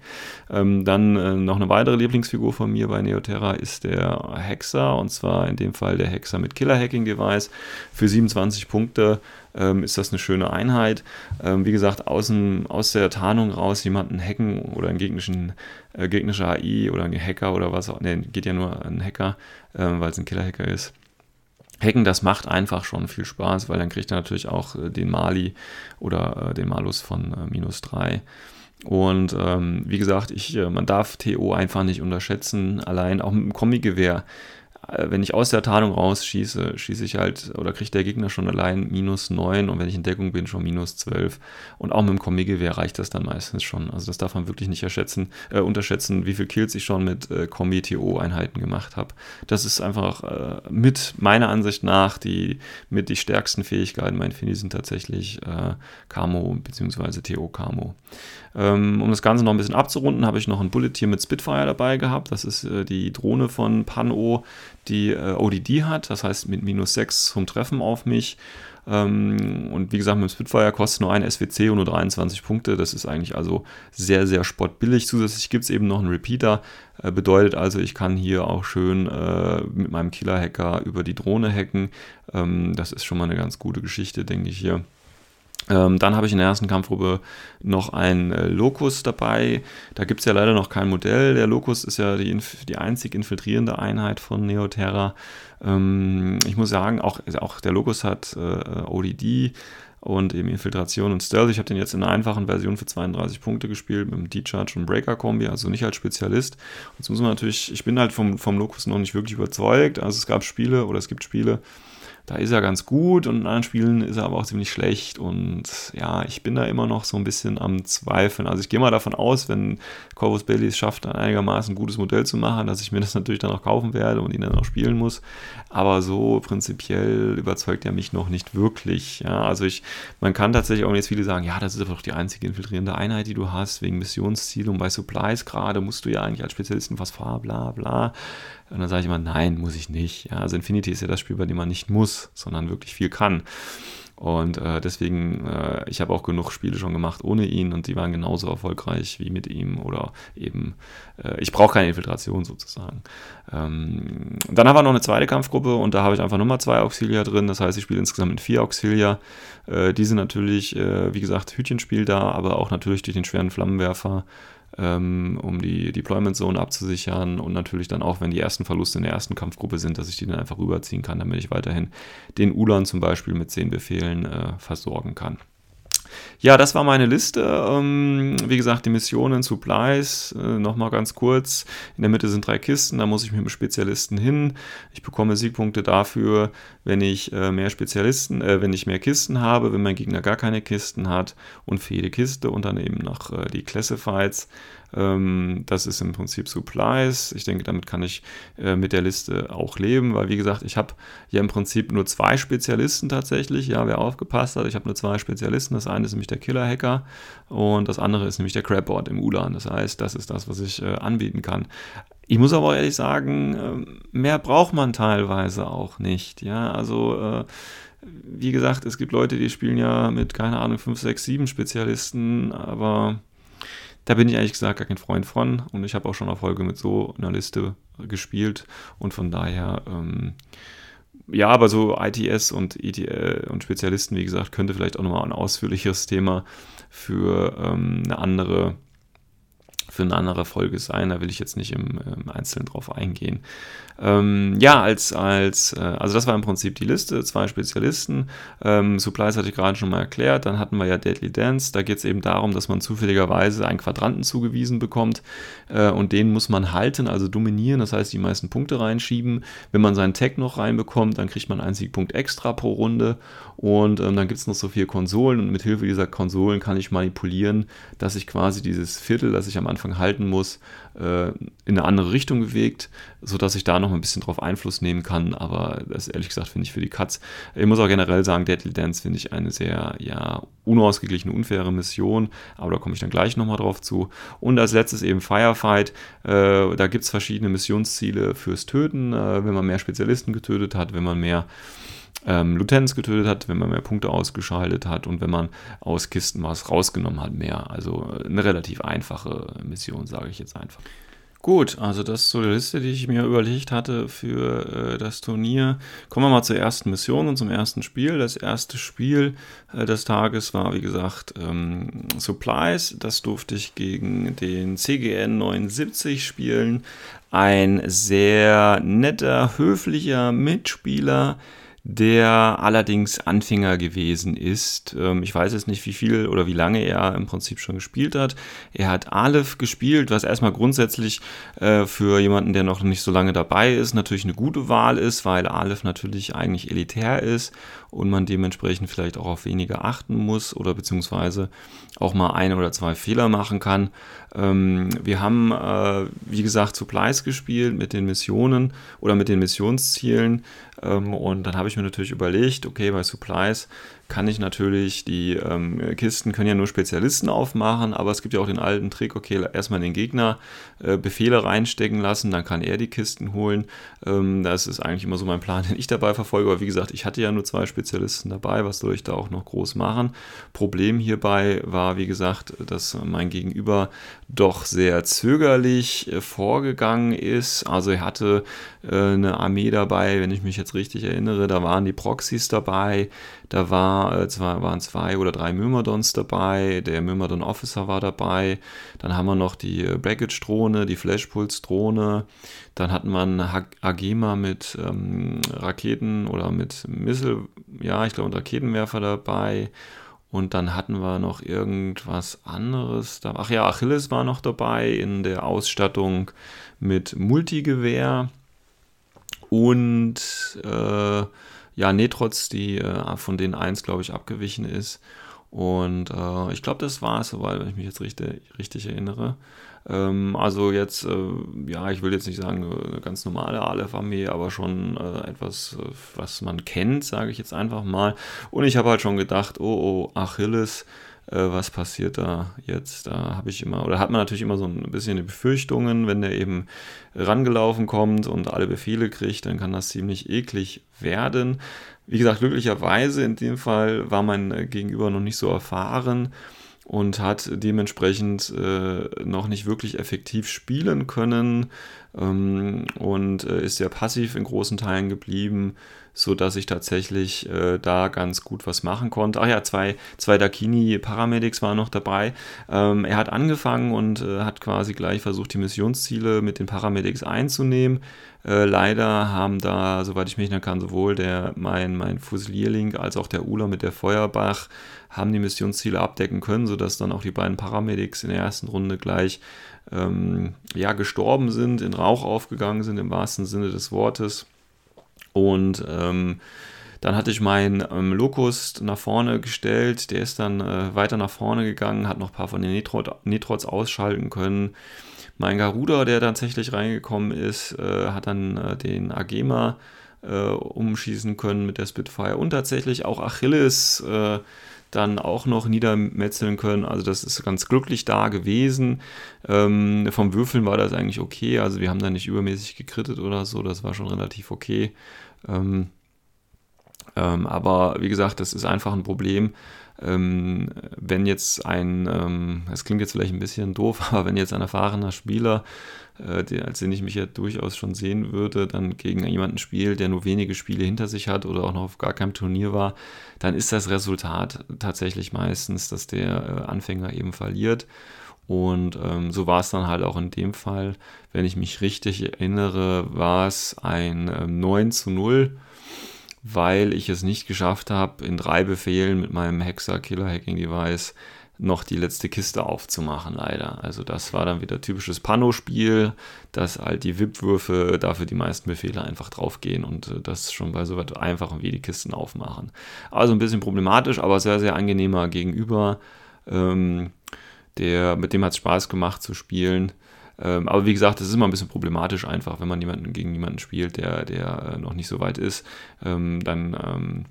Ähm, dann äh, noch eine weitere Lieblingsfigur von mir bei Neoterra ist der Hexer und zwar in dem Fall der Hexer mit Killer-Hacking-Device. Für 27 Punkte ähm, ist das eine schöne Einheit. Ähm, wie gesagt, außen, aus der Tarnung raus jemanden hacken oder einen gegnerischen, äh, gegnerische AI oder ein Hacker oder was auch, ne, geht ja nur ein Hacker, äh, weil es ein Killer-Hacker ist. Hacken, das macht einfach schon viel Spaß, weil dann kriegt er natürlich auch äh, den Mali oder äh, den Malus von äh, minus 3. Und ähm, wie gesagt, ich, äh, man darf TO einfach nicht unterschätzen. Allein auch mit dem Kombi-Gewehr wenn ich aus der Tarnung rausschieße, schieße ich halt oder kriegt der Gegner schon allein minus 9 und wenn ich in Deckung bin, schon minus 12. Und auch mit dem Kombi-Gewehr reicht das dann meistens schon. Also das darf man wirklich nicht äh, unterschätzen, wie viel Kills ich schon mit äh, Kombi-TO-Einheiten gemacht habe. Das ist einfach äh, mit meiner Ansicht nach die mit die stärksten Fähigkeiten. Mein Fini sind tatsächlich äh, Camo bzw. TO-Camo. Ähm, um das Ganze noch ein bisschen abzurunden, habe ich noch ein Bullet hier mit Spitfire dabei gehabt. Das ist äh, die Drohne von Pano, die äh, ODD hat, das heißt mit minus 6 zum Treffen auf mich. Ähm, und wie gesagt, mit dem Spitfire kostet nur ein SWC und nur 23 Punkte. Das ist eigentlich also sehr, sehr sportbillig. Zusätzlich gibt es eben noch einen Repeater. Äh, bedeutet also, ich kann hier auch schön äh, mit meinem Killer-Hacker über die Drohne hacken. Ähm, das ist schon mal eine ganz gute Geschichte, denke ich hier. Ähm, dann habe ich in der ersten Kampfgruppe noch einen äh, Locus dabei. Da gibt es ja leider noch kein Modell. Der Locus ist ja die, die einzig infiltrierende Einheit von Neoterra. Ähm, ich muss sagen, auch, auch der Locus hat äh, ODD und eben Infiltration und Stealth. Ich habe den jetzt in einer einfachen Version für 32 Punkte gespielt mit dem D-Charge und Breaker-Kombi, also nicht als Spezialist. Jetzt muss man natürlich, ich bin halt vom, vom Locus noch nicht wirklich überzeugt. Also es gab Spiele oder es gibt Spiele, da ist er ganz gut und in anderen Spielen ist er aber auch ziemlich schlecht. Und ja, ich bin da immer noch so ein bisschen am Zweifeln. Also ich gehe mal davon aus, wenn Corvus Belli es schafft, ein einigermaßen gutes Modell zu machen, dass ich mir das natürlich dann auch kaufen werde und ihn dann auch spielen muss. Aber so prinzipiell überzeugt er mich noch nicht wirklich. Ja, also ich, man kann tatsächlich auch jetzt viele sagen, ja, das ist aber doch die einzige infiltrierende Einheit, die du hast, wegen Missionsziel und bei Supplies gerade musst du ja eigentlich als Spezialisten was fahren, bla bla. Und dann sage ich immer, nein, muss ich nicht. Ja, also Infinity ist ja das Spiel, bei dem man nicht muss, sondern wirklich viel kann. Und äh, deswegen, äh, ich habe auch genug Spiele schon gemacht ohne ihn und die waren genauso erfolgreich wie mit ihm oder eben, äh, ich brauche keine Infiltration sozusagen. Ähm, dann haben wir noch eine zweite Kampfgruppe und da habe ich einfach nochmal zwei Auxilia drin, das heißt, ich spiele insgesamt mit vier Auxilia. Äh, die sind natürlich, äh, wie gesagt, Hütchenspiel da, aber auch natürlich durch den schweren Flammenwerfer ähm, um die Deployment Zone abzusichern und natürlich dann auch, wenn die ersten Verluste in der ersten Kampfgruppe sind, dass ich die dann einfach rüberziehen kann, damit ich weiterhin den Ulan zum Beispiel mit zehn Befehlen äh, versorgen kann. Ja, das war meine Liste. Ähm, wie gesagt, die Missionen, Supplies, äh, nochmal ganz kurz. In der Mitte sind drei Kisten, da muss ich mit dem Spezialisten hin. Ich bekomme Siegpunkte dafür, wenn ich äh, mehr Spezialisten, äh, wenn ich mehr Kisten habe, wenn mein Gegner gar keine Kisten hat und für jede Kiste und dann eben noch äh, die Classifieds. Ähm, das ist im Prinzip Supplies. Ich denke, damit kann ich äh, mit der Liste auch leben, weil wie gesagt, ich habe ja im Prinzip nur zwei Spezialisten tatsächlich. Ja, wer aufgepasst hat, ich habe nur zwei Spezialisten. Das eine ist nämlich der Killer-Hacker und das andere ist nämlich der Crabboard im Ulan. Das heißt, das ist das, was ich äh, anbieten kann. Ich muss aber ehrlich sagen, äh, mehr braucht man teilweise auch nicht. Ja, also äh, wie gesagt, es gibt Leute, die spielen ja mit, keine Ahnung, 5, 6, 7 Spezialisten, aber da bin ich ehrlich gesagt gar kein Freund von. Und ich habe auch schon Erfolge mit so einer Liste gespielt. Und von daher, ähm, ja, aber so ITS und ETL und Spezialisten, wie gesagt, könnte vielleicht auch nochmal ein ausführliches Thema für ähm, eine andere für eine andere Folge sein. Da will ich jetzt nicht im, im Einzelnen drauf eingehen. Ähm, ja, als, als, äh, also das war im Prinzip die Liste, zwei Spezialisten. Ähm, Supplies hatte ich gerade schon mal erklärt. Dann hatten wir ja Deadly Dance. Da geht es eben darum, dass man zufälligerweise einen Quadranten zugewiesen bekommt äh, und den muss man halten, also dominieren. Das heißt, die meisten Punkte reinschieben. Wenn man seinen Tag noch reinbekommt, dann kriegt man einen Siegpunkt extra pro Runde. Und ähm, dann gibt es noch so vier Konsolen und mit Hilfe dieser Konsolen kann ich manipulieren, dass ich quasi dieses Viertel, das ich am Anfang halten muss, äh, in eine andere Richtung bewegt, sodass ich da noch ein bisschen drauf Einfluss nehmen kann. Aber das ehrlich gesagt finde ich für die Cuts. Ich muss auch generell sagen, Deadly Dance finde ich eine sehr ja, unausgeglichene, unfaire Mission. Aber da komme ich dann gleich nochmal drauf zu. Und als letztes eben Firefight. Äh, da gibt es verschiedene Missionsziele fürs Töten, äh, wenn man mehr Spezialisten getötet hat, wenn man mehr ähm, Lieutenants getötet hat, wenn man mehr Punkte ausgeschaltet hat und wenn man aus Kisten was rausgenommen hat, mehr. Also äh, eine relativ einfache Mission, sage ich jetzt einfach. Gut, also das ist so die Liste, die ich mir überlegt hatte für äh, das Turnier. Kommen wir mal zur ersten Mission und zum ersten Spiel. Das erste Spiel äh, des Tages war, wie gesagt, ähm, Supplies. Das durfte ich gegen den CGN 79 spielen. Ein sehr netter, höflicher Mitspieler der allerdings Anfänger gewesen ist. Ähm, ich weiß jetzt nicht, wie viel oder wie lange er im Prinzip schon gespielt hat. Er hat Aleph gespielt, was erstmal grundsätzlich äh, für jemanden, der noch nicht so lange dabei ist, natürlich eine gute Wahl ist, weil Aleph natürlich eigentlich elitär ist und man dementsprechend vielleicht auch auf weniger achten muss oder beziehungsweise auch mal ein oder zwei Fehler machen kann. Ähm, wir haben, äh, wie gesagt, Supplies gespielt mit den Missionen oder mit den Missionszielen. Ähm, und dann habe ich mir natürlich überlegt, okay, bei Supplies kann ich natürlich, die ähm, Kisten können ja nur Spezialisten aufmachen, aber es gibt ja auch den alten Trick, okay, erstmal den Gegner äh, Befehle reinstecken lassen, dann kann er die Kisten holen. Ähm, das ist eigentlich immer so mein Plan, den ich dabei verfolge, aber wie gesagt, ich hatte ja nur zwei Spezialisten dabei, was soll ich da auch noch groß machen? Problem hierbei war, wie gesagt, dass mein Gegenüber doch sehr zögerlich äh, vorgegangen ist. Also er hatte eine Armee dabei, wenn ich mich jetzt richtig erinnere, da waren die Proxys dabei, da war, äh, zwar waren zwei oder drei Myrmidons dabei, der Myrmidon Officer war dabei, dann haben wir noch die äh, Baggage-Drohne, die Flashpulse-Drohne, dann wir einen Agema mit ähm, Raketen oder mit Missile, ja, ich glaube, und Raketenwerfer dabei. Und dann hatten wir noch irgendwas anderes. Da, ach ja, Achilles war noch dabei in der Ausstattung mit Multigewehr und äh, ja, Netrotz, die äh, von denen eins, glaube ich, abgewichen ist. Und äh, ich glaube, das war es soweit, wenn ich mich jetzt richtig, richtig erinnere. Ähm, also jetzt, äh, ja, ich will jetzt nicht sagen eine ganz normale Aleph-Armee, aber schon äh, etwas, äh, was man kennt, sage ich jetzt einfach mal. Und ich habe halt schon gedacht, oh, oh, Achilles, äh, was passiert da jetzt? Da habe ich immer, oder hat man natürlich immer so ein bisschen die Befürchtungen, wenn der eben rangelaufen kommt und alle Befehle kriegt, dann kann das ziemlich eklig werden. Wie gesagt, glücklicherweise in dem Fall war mein äh, Gegenüber noch nicht so erfahren und hat dementsprechend äh, noch nicht wirklich effektiv spielen können ähm, und äh, ist sehr passiv in großen Teilen geblieben, so dass ich tatsächlich äh, da ganz gut was machen konnte. Ach ja, zwei, zwei Dakini Paramedics waren noch dabei. Ähm, er hat angefangen und äh, hat quasi gleich versucht, die Missionsziele mit den Paramedics einzunehmen. Äh, leider haben da, soweit ich mich erinnern kann, sowohl der, mein, mein Fusilierling als auch der Uler mit der Feuerbach haben die Missionsziele abdecken können, sodass dann auch die beiden Paramedics in der ersten Runde gleich ähm, ja, gestorben sind, in Rauch aufgegangen sind im wahrsten Sinne des Wortes. Und ähm, dann hatte ich meinen ähm, Locust nach vorne gestellt, der ist dann äh, weiter nach vorne gegangen, hat noch ein paar von den Netrods ausschalten können. Mein Garuda, der tatsächlich reingekommen ist, äh, hat dann äh, den Agema äh, umschießen können mit der Spitfire und tatsächlich auch Achilles äh, dann auch noch niedermetzeln können. Also das ist ganz glücklich da gewesen. Ähm, vom Würfeln war das eigentlich okay. Also wir haben da nicht übermäßig gekrittet oder so. Das war schon relativ okay. Ähm, ähm, aber wie gesagt, das ist einfach ein Problem. Ähm, wenn jetzt ein, ähm, das klingt jetzt vielleicht ein bisschen doof, aber wenn jetzt ein erfahrener Spieler äh, die, als den ich mich ja durchaus schon sehen würde, dann gegen jemanden spielt, der nur wenige Spiele hinter sich hat oder auch noch auf gar keinem Turnier war, dann ist das Resultat tatsächlich meistens, dass der äh, Anfänger eben verliert. Und ähm, so war es dann halt auch in dem Fall. Wenn ich mich richtig erinnere, war es ein ähm, 9 zu 0, weil ich es nicht geschafft habe, in drei Befehlen mit meinem Hexer Killer Hacking Device noch die letzte Kiste aufzumachen, leider. Also das war dann wieder typisches Pano-Spiel, dass halt die WIP-Würfe dafür die meisten Befehle einfach draufgehen und äh, das schon bei so etwas einfachen wie die Kisten aufmachen. Also ein bisschen problematisch, aber sehr, sehr angenehmer Gegenüber. Ähm, der, mit dem hat es Spaß gemacht zu spielen. Ähm, aber wie gesagt, es ist immer ein bisschen problematisch einfach, wenn man jemanden gegen jemanden spielt, der, der äh, noch nicht so weit ist. Ähm, dann ähm,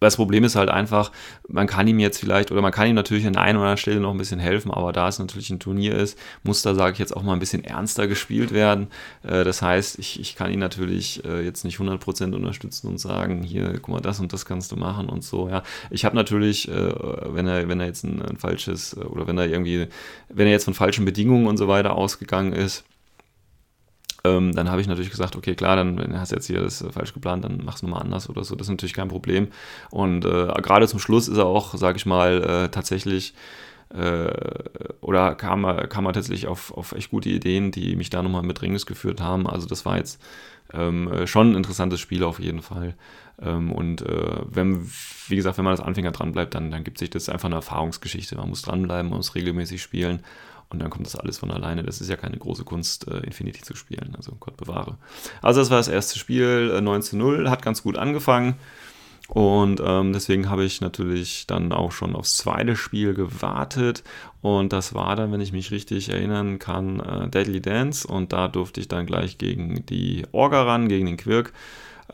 das Problem ist halt einfach, man kann ihm jetzt vielleicht, oder man kann ihm natürlich an einer oder anderen Stelle noch ein bisschen helfen, aber da es natürlich ein Turnier ist, muss da, sage ich jetzt, auch mal ein bisschen ernster gespielt werden. Äh, das heißt, ich, ich kann ihn natürlich äh, jetzt nicht 100% unterstützen und sagen, hier, guck mal, das und das kannst du machen und so, ja. Ich habe natürlich, äh, wenn er, wenn er jetzt ein, ein falsches, oder wenn er irgendwie, wenn er jetzt von falschen Bedingungen und so weiter ausgegangen ist, ähm, dann habe ich natürlich gesagt, okay, klar, dann hast du jetzt hier das äh, falsch geplant, dann mach's nochmal anders oder so. Das ist natürlich kein Problem. Und äh, gerade zum Schluss ist er auch, sage ich mal, äh, tatsächlich äh, oder kam er, kam er tatsächlich auf, auf echt gute Ideen, die mich da nochmal mit Ringes geführt haben. Also das war jetzt ähm, äh, schon ein interessantes Spiel auf jeden Fall. Ähm, und äh, wenn, wie gesagt, wenn man als Anfänger dranbleibt, dann, dann gibt sich das einfach eine Erfahrungsgeschichte. Man muss dranbleiben, man muss regelmäßig spielen und dann kommt das alles von alleine. Das ist ja keine große Kunst, äh, Infinity zu spielen. Also Gott bewahre. Also das war das erste Spiel, äh, 9 zu 0, hat ganz gut angefangen. Und ähm, deswegen habe ich natürlich dann auch schon aufs zweite Spiel gewartet. Und das war dann, wenn ich mich richtig erinnern kann, äh, Deadly Dance. Und da durfte ich dann gleich gegen die Orga ran, gegen den Quirk,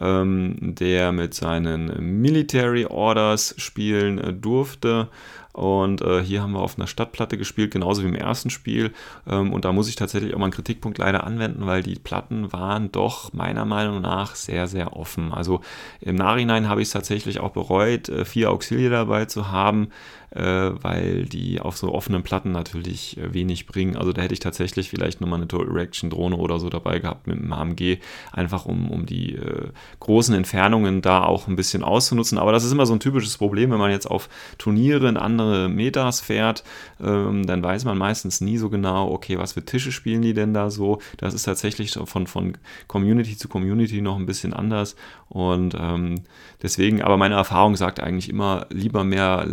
ähm, der mit seinen Military Orders spielen äh, durfte. Und äh, hier haben wir auf einer Stadtplatte gespielt, genauso wie im ersten Spiel. Ähm, und da muss ich tatsächlich auch mal einen Kritikpunkt leider anwenden, weil die Platten waren doch meiner Meinung nach sehr, sehr offen. Also im Nachhinein habe ich es tatsächlich auch bereut, äh, vier Auxilier dabei zu haben weil die auf so offenen Platten natürlich äh, wenig bringen. Also da hätte ich tatsächlich vielleicht nochmal eine Total Reaction Drohne oder so dabei gehabt mit dem AMG, einfach um, um die äh, großen Entfernungen da auch ein bisschen auszunutzen. Aber das ist immer so ein typisches Problem, wenn man jetzt auf Turniere in andere Metas fährt, ähm, dann weiß man meistens nie so genau, okay, was für Tische spielen die denn da so. Das ist tatsächlich von, von Community zu Community noch ein bisschen anders. Und ähm, deswegen, aber meine Erfahrung sagt eigentlich immer, lieber mehr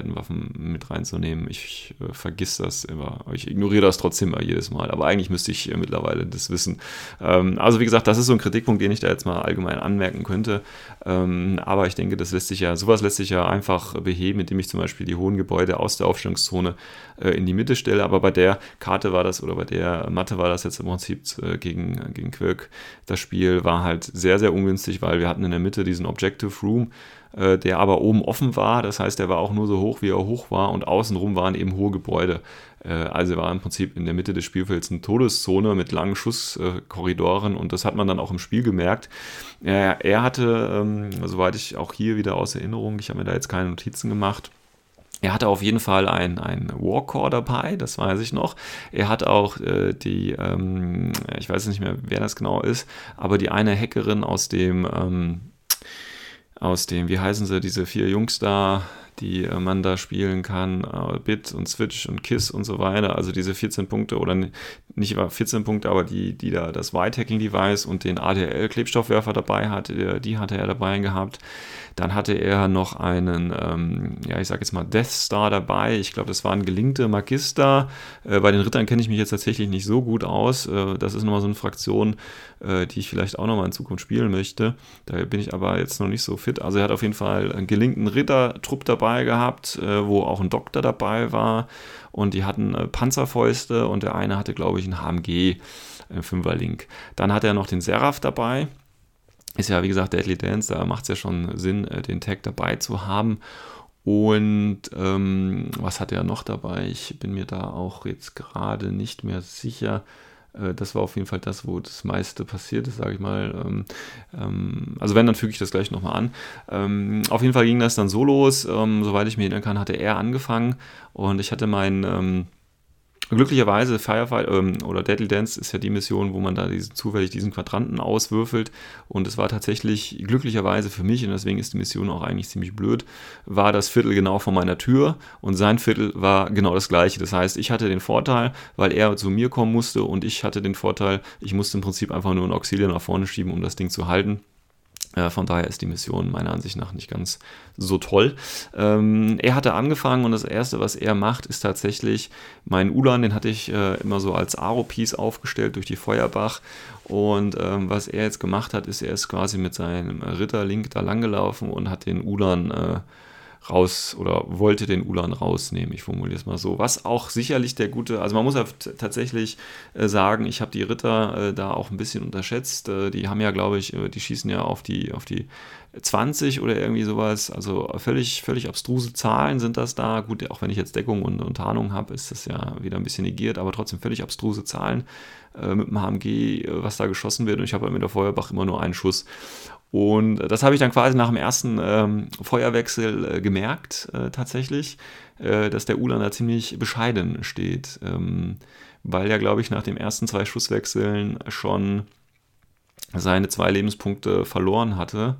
Langreichweitenwaffen mit reinzunehmen. Ich äh, vergiss das immer. Ich ignoriere das trotzdem jedes Mal. Aber eigentlich müsste ich äh, mittlerweile das wissen. Ähm, also wie gesagt, das ist so ein Kritikpunkt, den ich da jetzt mal allgemein anmerken könnte. Ähm, aber ich denke, das lässt sich ja, sowas lässt sich ja einfach beheben, indem ich zum Beispiel die hohen Gebäude aus der Aufstellungszone äh, in die Mitte stelle. Aber bei der Karte war das oder bei der Matte war das jetzt im Prinzip äh, gegen, gegen Quirk. Das Spiel war halt sehr, sehr ungünstig, weil wir hatten in der Mitte diesen Objective Room, äh, der aber oben offen war. Das heißt, der war auch nur so hoch, wie er hoch war und außenrum waren eben hohe Gebäude. Äh, also war im Prinzip in der Mitte des Spielfelds eine Todeszone mit langen Schusskorridoren und das hat man dann auch im Spiel gemerkt. Er, er hatte, ähm, soweit ich auch hier wieder aus Erinnerung, ich habe mir da jetzt keine Notizen gemacht, er hatte auf jeden Fall ein, ein Warcore dabei, das weiß ich noch. Er hat auch äh, die, ähm, ich weiß nicht mehr, wer das genau ist, aber die eine Hackerin aus dem, ähm, aus dem, wie heißen sie, diese vier Jungs da, die äh, man da spielen kann, äh, Bit und Switch und Kiss und so weiter. Also diese 14 Punkte oder nicht 14 Punkte, aber die, die da das White-Hacking-Device und den ADL-Klebstoffwerfer dabei hatte, die hatte er dabei gehabt. Dann hatte er noch einen, ähm, ja, ich sage jetzt mal Death Star dabei. Ich glaube, das waren gelingte Magister. Äh, bei den Rittern kenne ich mich jetzt tatsächlich nicht so gut aus. Äh, das ist nochmal so eine Fraktion, äh, die ich vielleicht auch nochmal in Zukunft spielen möchte. Da bin ich aber jetzt noch nicht so fit. Also er hat auf jeden Fall einen gelingten Rittertrupp dabei gehabt, äh, wo auch ein Doktor dabei war. Und die hatten äh, Panzerfäuste und der eine hatte, glaube ich, ein HMG. Fünferlink. Dann hat er noch den Seraph dabei ist ja, wie gesagt, Deadly Dance, da macht es ja schon Sinn, äh, den Tag dabei zu haben. Und ähm, was hat er noch dabei? Ich bin mir da auch jetzt gerade nicht mehr sicher. Äh, das war auf jeden Fall das, wo das meiste passiert ist, sage ich mal. Ähm, ähm, also wenn, dann füge ich das gleich nochmal an. Ähm, auf jeden Fall ging das dann so los. Soweit ich mich erinnern kann, hatte er angefangen und ich hatte meinen Glücklicherweise Firefight ähm, oder Deadly Dance ist ja die Mission, wo man da diesen, zufällig diesen Quadranten auswürfelt. Und es war tatsächlich glücklicherweise für mich, und deswegen ist die Mission auch eigentlich ziemlich blöd, war das Viertel genau vor meiner Tür und sein Viertel war genau das gleiche. Das heißt, ich hatte den Vorteil, weil er zu mir kommen musste und ich hatte den Vorteil, ich musste im Prinzip einfach nur einen Auxiliar nach vorne schieben, um das Ding zu halten. Äh, von daher ist die Mission meiner Ansicht nach nicht ganz so toll. Ähm, er hatte angefangen und das erste, was er macht, ist tatsächlich meinen Ulan, den hatte ich äh, immer so als Aro-Piece aufgestellt durch die Feuerbach. Und ähm, was er jetzt gemacht hat, ist, er ist quasi mit seinem Ritterlink da langgelaufen und hat den Ulan äh, raus oder wollte den Ulan rausnehmen, ich formuliere es mal so. Was auch sicherlich der gute, also man muss ja tatsächlich äh, sagen, ich habe die Ritter äh, da auch ein bisschen unterschätzt. Äh, die haben ja, glaube ich, äh, die schießen ja auf die, auf die 20 oder irgendwie sowas. Also völlig, völlig abstruse Zahlen sind das da. Gut, auch wenn ich jetzt Deckung und, und Tarnung habe, ist das ja wieder ein bisschen negiert, aber trotzdem völlig abstruse Zahlen äh, mit dem HMG, äh, was da geschossen wird. Und ich habe halt mit der Feuerbach immer nur einen Schuss. Und das habe ich dann quasi nach dem ersten ähm, Feuerwechsel äh, gemerkt, äh, tatsächlich, äh, dass der Ulan da ziemlich bescheiden steht, ähm, weil er, glaube ich, nach den ersten zwei Schusswechseln schon seine zwei Lebenspunkte verloren hatte.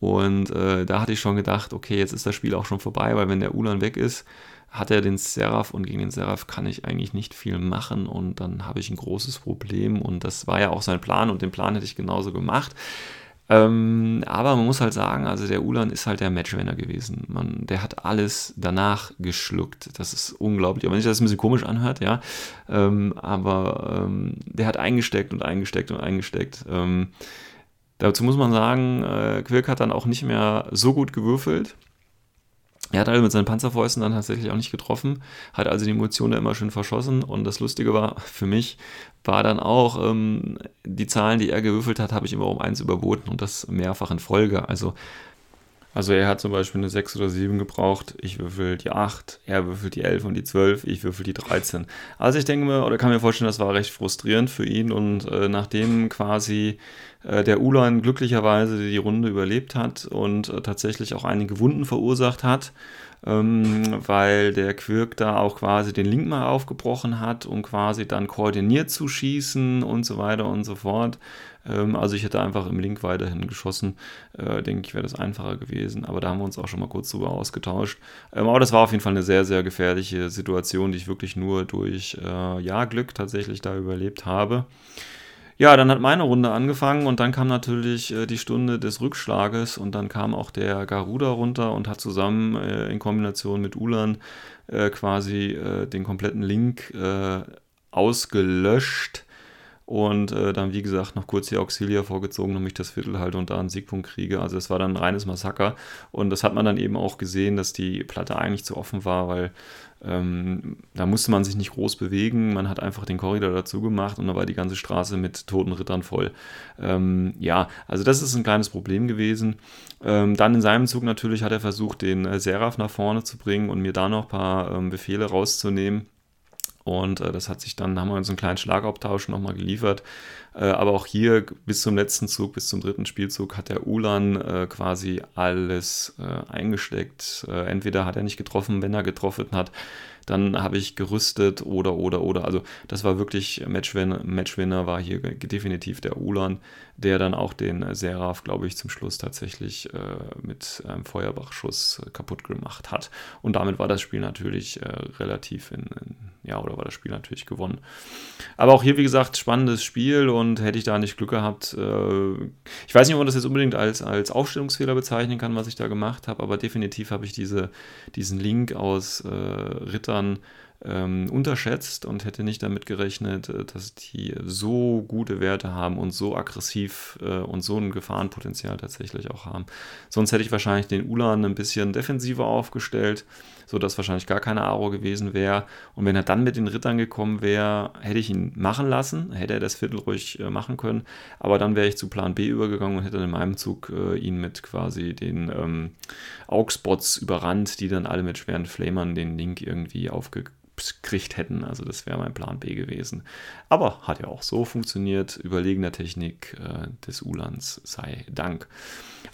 Und äh, da hatte ich schon gedacht, okay, jetzt ist das Spiel auch schon vorbei, weil wenn der Ulan weg ist, hat er den Seraph und gegen den Seraph kann ich eigentlich nicht viel machen und dann habe ich ein großes Problem und das war ja auch sein Plan und den Plan hätte ich genauso gemacht. Ähm, aber man muss halt sagen, also der Ulan ist halt der Matchwinner gewesen. Man, der hat alles danach geschluckt. Das ist unglaublich. Auch wenn sich das ein bisschen komisch anhört, ja. Ähm, aber ähm, der hat eingesteckt und eingesteckt und eingesteckt. Dazu muss man sagen, äh, Quirk hat dann auch nicht mehr so gut gewürfelt. Er hat also mit seinen Panzerfäusten dann tatsächlich auch nicht getroffen, hat also die Munition da immer schön verschossen. Und das Lustige war für mich, war dann auch, ähm, die Zahlen, die er gewürfelt hat, habe ich immer um eins überboten und das mehrfach in Folge. Also, also er hat zum Beispiel eine 6 oder 7 gebraucht, ich würfel die 8, er würfelt die 11 und die 12, ich würfel die 13. Also ich denke mir, oder kann mir vorstellen, das war recht frustrierend für ihn und äh, nachdem quasi äh, der Ulan glücklicherweise die Runde überlebt hat und äh, tatsächlich auch einige Wunden verursacht hat, ähm, weil der Quirk da auch quasi den Link mal aufgebrochen hat, um quasi dann koordiniert zu schießen und so weiter und so fort. Ähm, also ich hätte einfach im Link weiterhin geschossen. Äh, denke ich, wäre das einfacher gewesen. Aber da haben wir uns auch schon mal kurz drüber ausgetauscht. Ähm, aber das war auf jeden Fall eine sehr, sehr gefährliche Situation, die ich wirklich nur durch äh, ja, Glück tatsächlich da überlebt habe. Ja, dann hat meine Runde angefangen und dann kam natürlich äh, die Stunde des Rückschlages und dann kam auch der Garuda runter und hat zusammen äh, in Kombination mit Ulan quasi den kompletten Link ausgelöscht und äh, dann, wie gesagt, noch kurz die Auxilia vorgezogen, damit ich das Viertel halte und da einen Siegpunkt kriege. Also es war dann ein reines Massaker und das hat man dann eben auch gesehen, dass die Platte eigentlich zu offen war, weil ähm, da musste man sich nicht groß bewegen, man hat einfach den Korridor dazu gemacht und da war die ganze Straße mit toten Rittern voll. Ähm, ja, also das ist ein kleines Problem gewesen. Ähm, dann in seinem Zug natürlich hat er versucht, den äh, Seraph nach vorne zu bringen und mir da noch ein paar ähm, Befehle rauszunehmen. Und äh, das hat sich dann, haben wir uns einen kleinen Schlagabtausch nochmal geliefert. Äh, aber auch hier bis zum letzten Zug, bis zum dritten Spielzug hat der Ulan äh, quasi alles äh, eingesteckt. Äh, entweder hat er nicht getroffen, wenn er getroffen hat, dann habe ich gerüstet oder, oder, oder. Also das war wirklich Matchwinner, Matchwinner war hier definitiv der Ulan, der dann auch den Seraph, glaube ich, zum Schluss tatsächlich äh, mit einem Feuerbachschuss kaputt gemacht hat. Und damit war das Spiel natürlich äh, relativ in, in, ja, oder war das Spiel natürlich gewonnen. Aber auch hier, wie gesagt, spannendes Spiel und hätte ich da nicht Glück gehabt, äh, ich weiß nicht, ob man das jetzt unbedingt als, als Aufstellungsfehler bezeichnen kann, was ich da gemacht habe, aber definitiv habe ich diese, diesen Link aus äh, Ritter dann ähm, unterschätzt und hätte nicht damit gerechnet, äh, dass die so gute Werte haben und so aggressiv äh, und so ein Gefahrenpotenzial tatsächlich auch haben. Sonst hätte ich wahrscheinlich den Ulan ein bisschen defensiver aufgestellt, sodass wahrscheinlich gar keine Aro gewesen wäre. Und wenn er dann mit den Rittern gekommen wäre, hätte ich ihn machen lassen, hätte er das Viertel ruhig äh, machen können. Aber dann wäre ich zu Plan B übergegangen und hätte in meinem Zug äh, ihn mit quasi den ähm, Augspots überrannt, die dann alle mit schweren Flamern den Link irgendwie aufgekriegt gekriegt hätten. Also das wäre mein Plan B gewesen. Aber hat ja auch so funktioniert. Überlegener Technik äh, des Ulans sei Dank.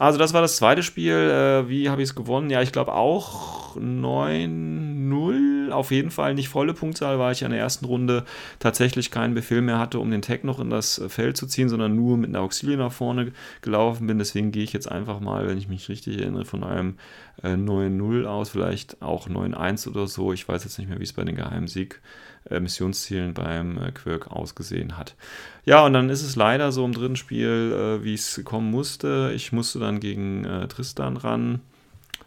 Also das war das zweite Spiel. Äh, wie habe ich es gewonnen? Ja, ich glaube auch 9-0. Auf jeden Fall nicht volle Punktzahl, weil ich in der ersten Runde tatsächlich keinen Befehl mehr hatte, um den Tag noch in das Feld zu ziehen, sondern nur mit einer Auxilie nach vorne gelaufen bin. Deswegen gehe ich jetzt einfach mal, wenn ich mich richtig erinnere, von einem äh, 9-0 aus, vielleicht auch 9-1 oder so. Ich weiß jetzt nicht mehr, wie es bei den Geheimsieg äh, Missionszielen beim äh, Quirk ausgesehen hat. Ja, und dann ist es leider so im dritten Spiel, äh, wie es kommen musste. Ich musste dann gegen äh, Tristan ran.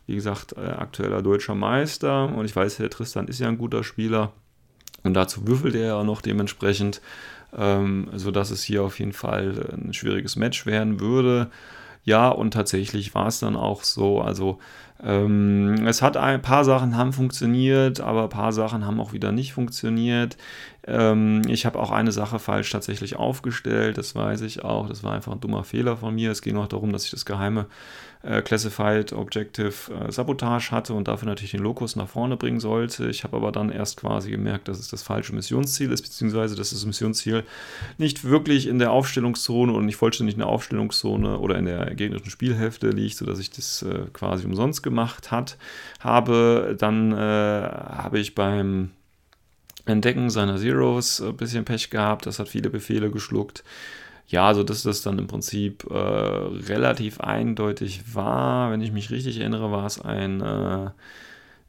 Wie gesagt, äh, aktueller deutscher Meister. Und ich weiß, der Tristan ist ja ein guter Spieler. Und dazu würfelt er ja noch dementsprechend, ähm, sodass es hier auf jeden Fall ein schwieriges Match werden würde. Ja, und tatsächlich war es dann auch so. Also es hat ein paar Sachen haben funktioniert, aber ein paar Sachen haben auch wieder nicht funktioniert. Ähm, ich habe auch eine Sache falsch tatsächlich aufgestellt, das weiß ich auch. Das war einfach ein dummer Fehler von mir. Es ging auch darum, dass ich das geheime äh, Classified Objective äh, Sabotage hatte und dafür natürlich den Lokus nach vorne bringen sollte. Ich habe aber dann erst quasi gemerkt, dass es das falsche Missionsziel ist, beziehungsweise dass das Missionsziel nicht wirklich in der Aufstellungszone oder nicht vollständig in der Aufstellungszone oder in der gegnerischen Spielhälfte liegt, sodass ich das äh, quasi umsonst gemacht hat, habe. Dann äh, habe ich beim Entdecken seiner Zeros ein bisschen Pech gehabt. Das hat viele Befehle geschluckt. Ja, also dass das dann im Prinzip äh, relativ eindeutig war. Wenn ich mich richtig erinnere, war es ein äh,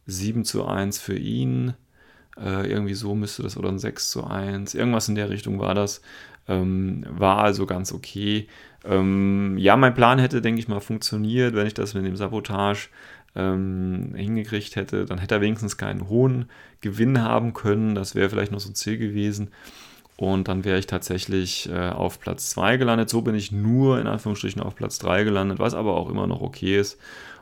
7 zu 1 für ihn. Äh, irgendwie so müsste das, oder ein 6 zu 1. Irgendwas in der Richtung war das. Ähm, war also ganz okay. Ähm, ja, mein Plan hätte, denke ich mal, funktioniert, wenn ich das mit dem Sabotage ähm, hingekriegt hätte, dann hätte er wenigstens keinen hohen Gewinn haben können. Das wäre vielleicht noch so ein Ziel gewesen. Und dann wäre ich tatsächlich äh, auf Platz 2 gelandet. So bin ich nur in Anführungsstrichen auf Platz 3 gelandet, was aber auch immer noch okay ist.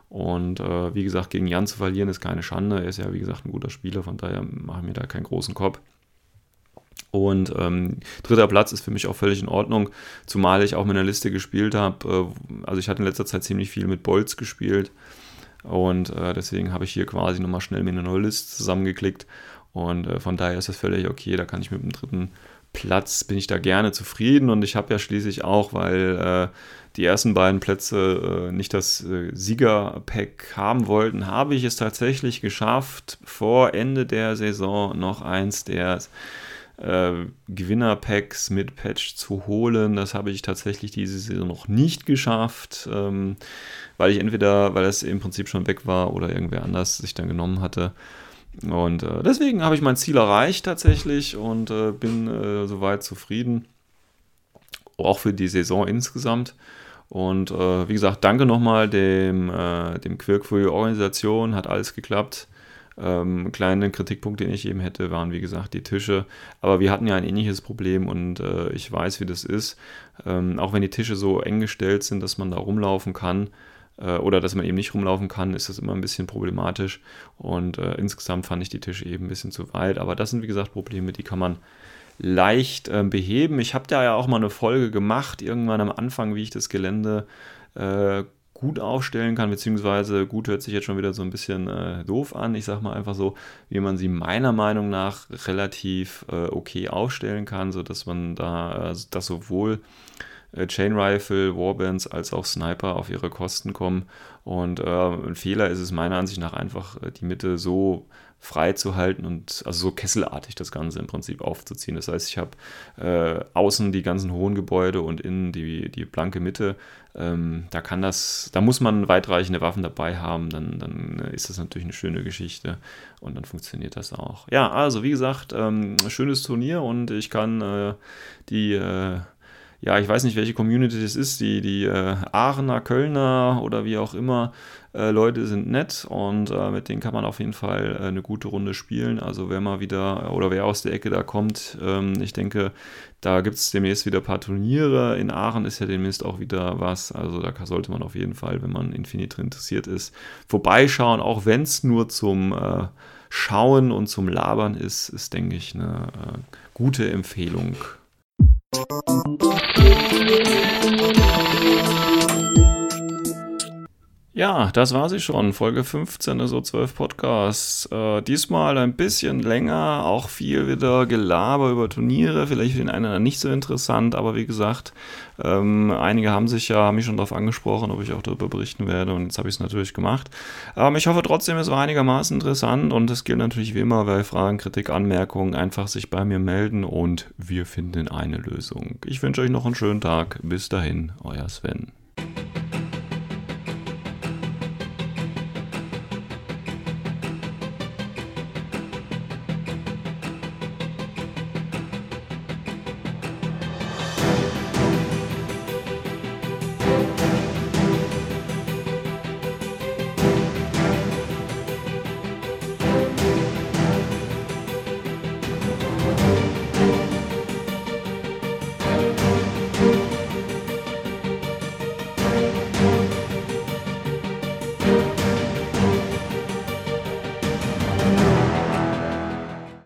Und äh, wie gesagt, gegen Jan zu verlieren ist keine Schande. Er ist ja, wie gesagt, ein guter Spieler, von daher mache ich mir da keinen großen Kopf. Und ähm, dritter Platz ist für mich auch völlig in Ordnung, zumal ich auch mit einer Liste gespielt habe. Äh, also ich hatte in letzter Zeit ziemlich viel mit Bolz gespielt. Und äh, deswegen habe ich hier quasi nochmal schnell mir eine neue Liste zusammengeklickt. Und äh, von daher ist das völlig okay. Da kann ich mit dem dritten Platz, bin ich da gerne zufrieden. Und ich habe ja schließlich auch, weil äh, die ersten beiden Plätze äh, nicht das äh, Siegerpack haben wollten, habe ich es tatsächlich geschafft, vor Ende der Saison noch eins der äh, Gewinnerpacks mit Patch zu holen. Das habe ich tatsächlich diese Saison noch nicht geschafft. Ähm, weil ich entweder, weil es im Prinzip schon weg war oder irgendwer anders sich dann genommen hatte. Und äh, deswegen habe ich mein Ziel erreicht tatsächlich und äh, bin äh, soweit zufrieden. Auch für die Saison insgesamt. Und äh, wie gesagt, danke nochmal dem, äh, dem Quirk für die Organisation, hat alles geklappt. Ähm, kleiner Kritikpunkt, den ich eben hätte, waren wie gesagt die Tische. Aber wir hatten ja ein ähnliches Problem und äh, ich weiß, wie das ist. Ähm, auch wenn die Tische so eng gestellt sind, dass man da rumlaufen kann äh, oder dass man eben nicht rumlaufen kann, ist das immer ein bisschen problematisch. Und äh, insgesamt fand ich die Tische eben ein bisschen zu weit. Aber das sind wie gesagt Probleme, die kann man leicht äh, beheben. Ich habe da ja auch mal eine Folge gemacht, irgendwann am Anfang, wie ich das Gelände äh, gut aufstellen kann, beziehungsweise gut hört sich jetzt schon wieder so ein bisschen äh, doof an. Ich sage mal einfach so, wie man sie meiner Meinung nach relativ äh, okay aufstellen kann, sodass man da äh, das sowohl äh, Chain Rifle, Warbands als auch Sniper auf ihre Kosten kommen. Und äh, ein Fehler ist es meiner Ansicht nach einfach, äh, die Mitte so frei zu halten und also so kesselartig das Ganze im Prinzip aufzuziehen. Das heißt, ich habe äh, außen die ganzen hohen Gebäude und innen die, die blanke Mitte. Ähm, da kann das, da muss man weitreichende Waffen dabei haben, dann, dann ist das natürlich eine schöne Geschichte und dann funktioniert das auch. Ja, also wie gesagt, ähm, schönes Turnier und ich kann äh, die äh, ja, ich weiß nicht, welche Community das ist, die, die äh, Aachener, Kölner oder wie auch immer, äh, Leute sind nett und äh, mit denen kann man auf jeden Fall äh, eine gute Runde spielen. Also wer mal wieder oder wer aus der Ecke da kommt, ähm, ich denke, da gibt es demnächst wieder ein paar Turniere. In Aachen ist ja demnächst auch wieder was. Also da sollte man auf jeden Fall, wenn man Infinite interessiert ist, vorbeischauen, auch wenn es nur zum äh, Schauen und zum Labern ist, ist, denke ich, eine äh, gute Empfehlung. Thank you. Ja, das war sie schon. Folge 15 so 12 Podcasts. Äh, diesmal ein bisschen länger, auch viel wieder Gelaber über Turniere. Vielleicht für den einen nicht so interessant, aber wie gesagt, ähm, einige haben sich ja, haben mich schon darauf angesprochen, ob ich auch darüber berichten werde und jetzt habe ich es natürlich gemacht. Ähm, ich hoffe trotzdem, es war einigermaßen interessant und es gilt natürlich wie immer bei Fragen, Kritik, Anmerkungen einfach sich bei mir melden und wir finden eine Lösung. Ich wünsche euch noch einen schönen Tag. Bis dahin, euer Sven.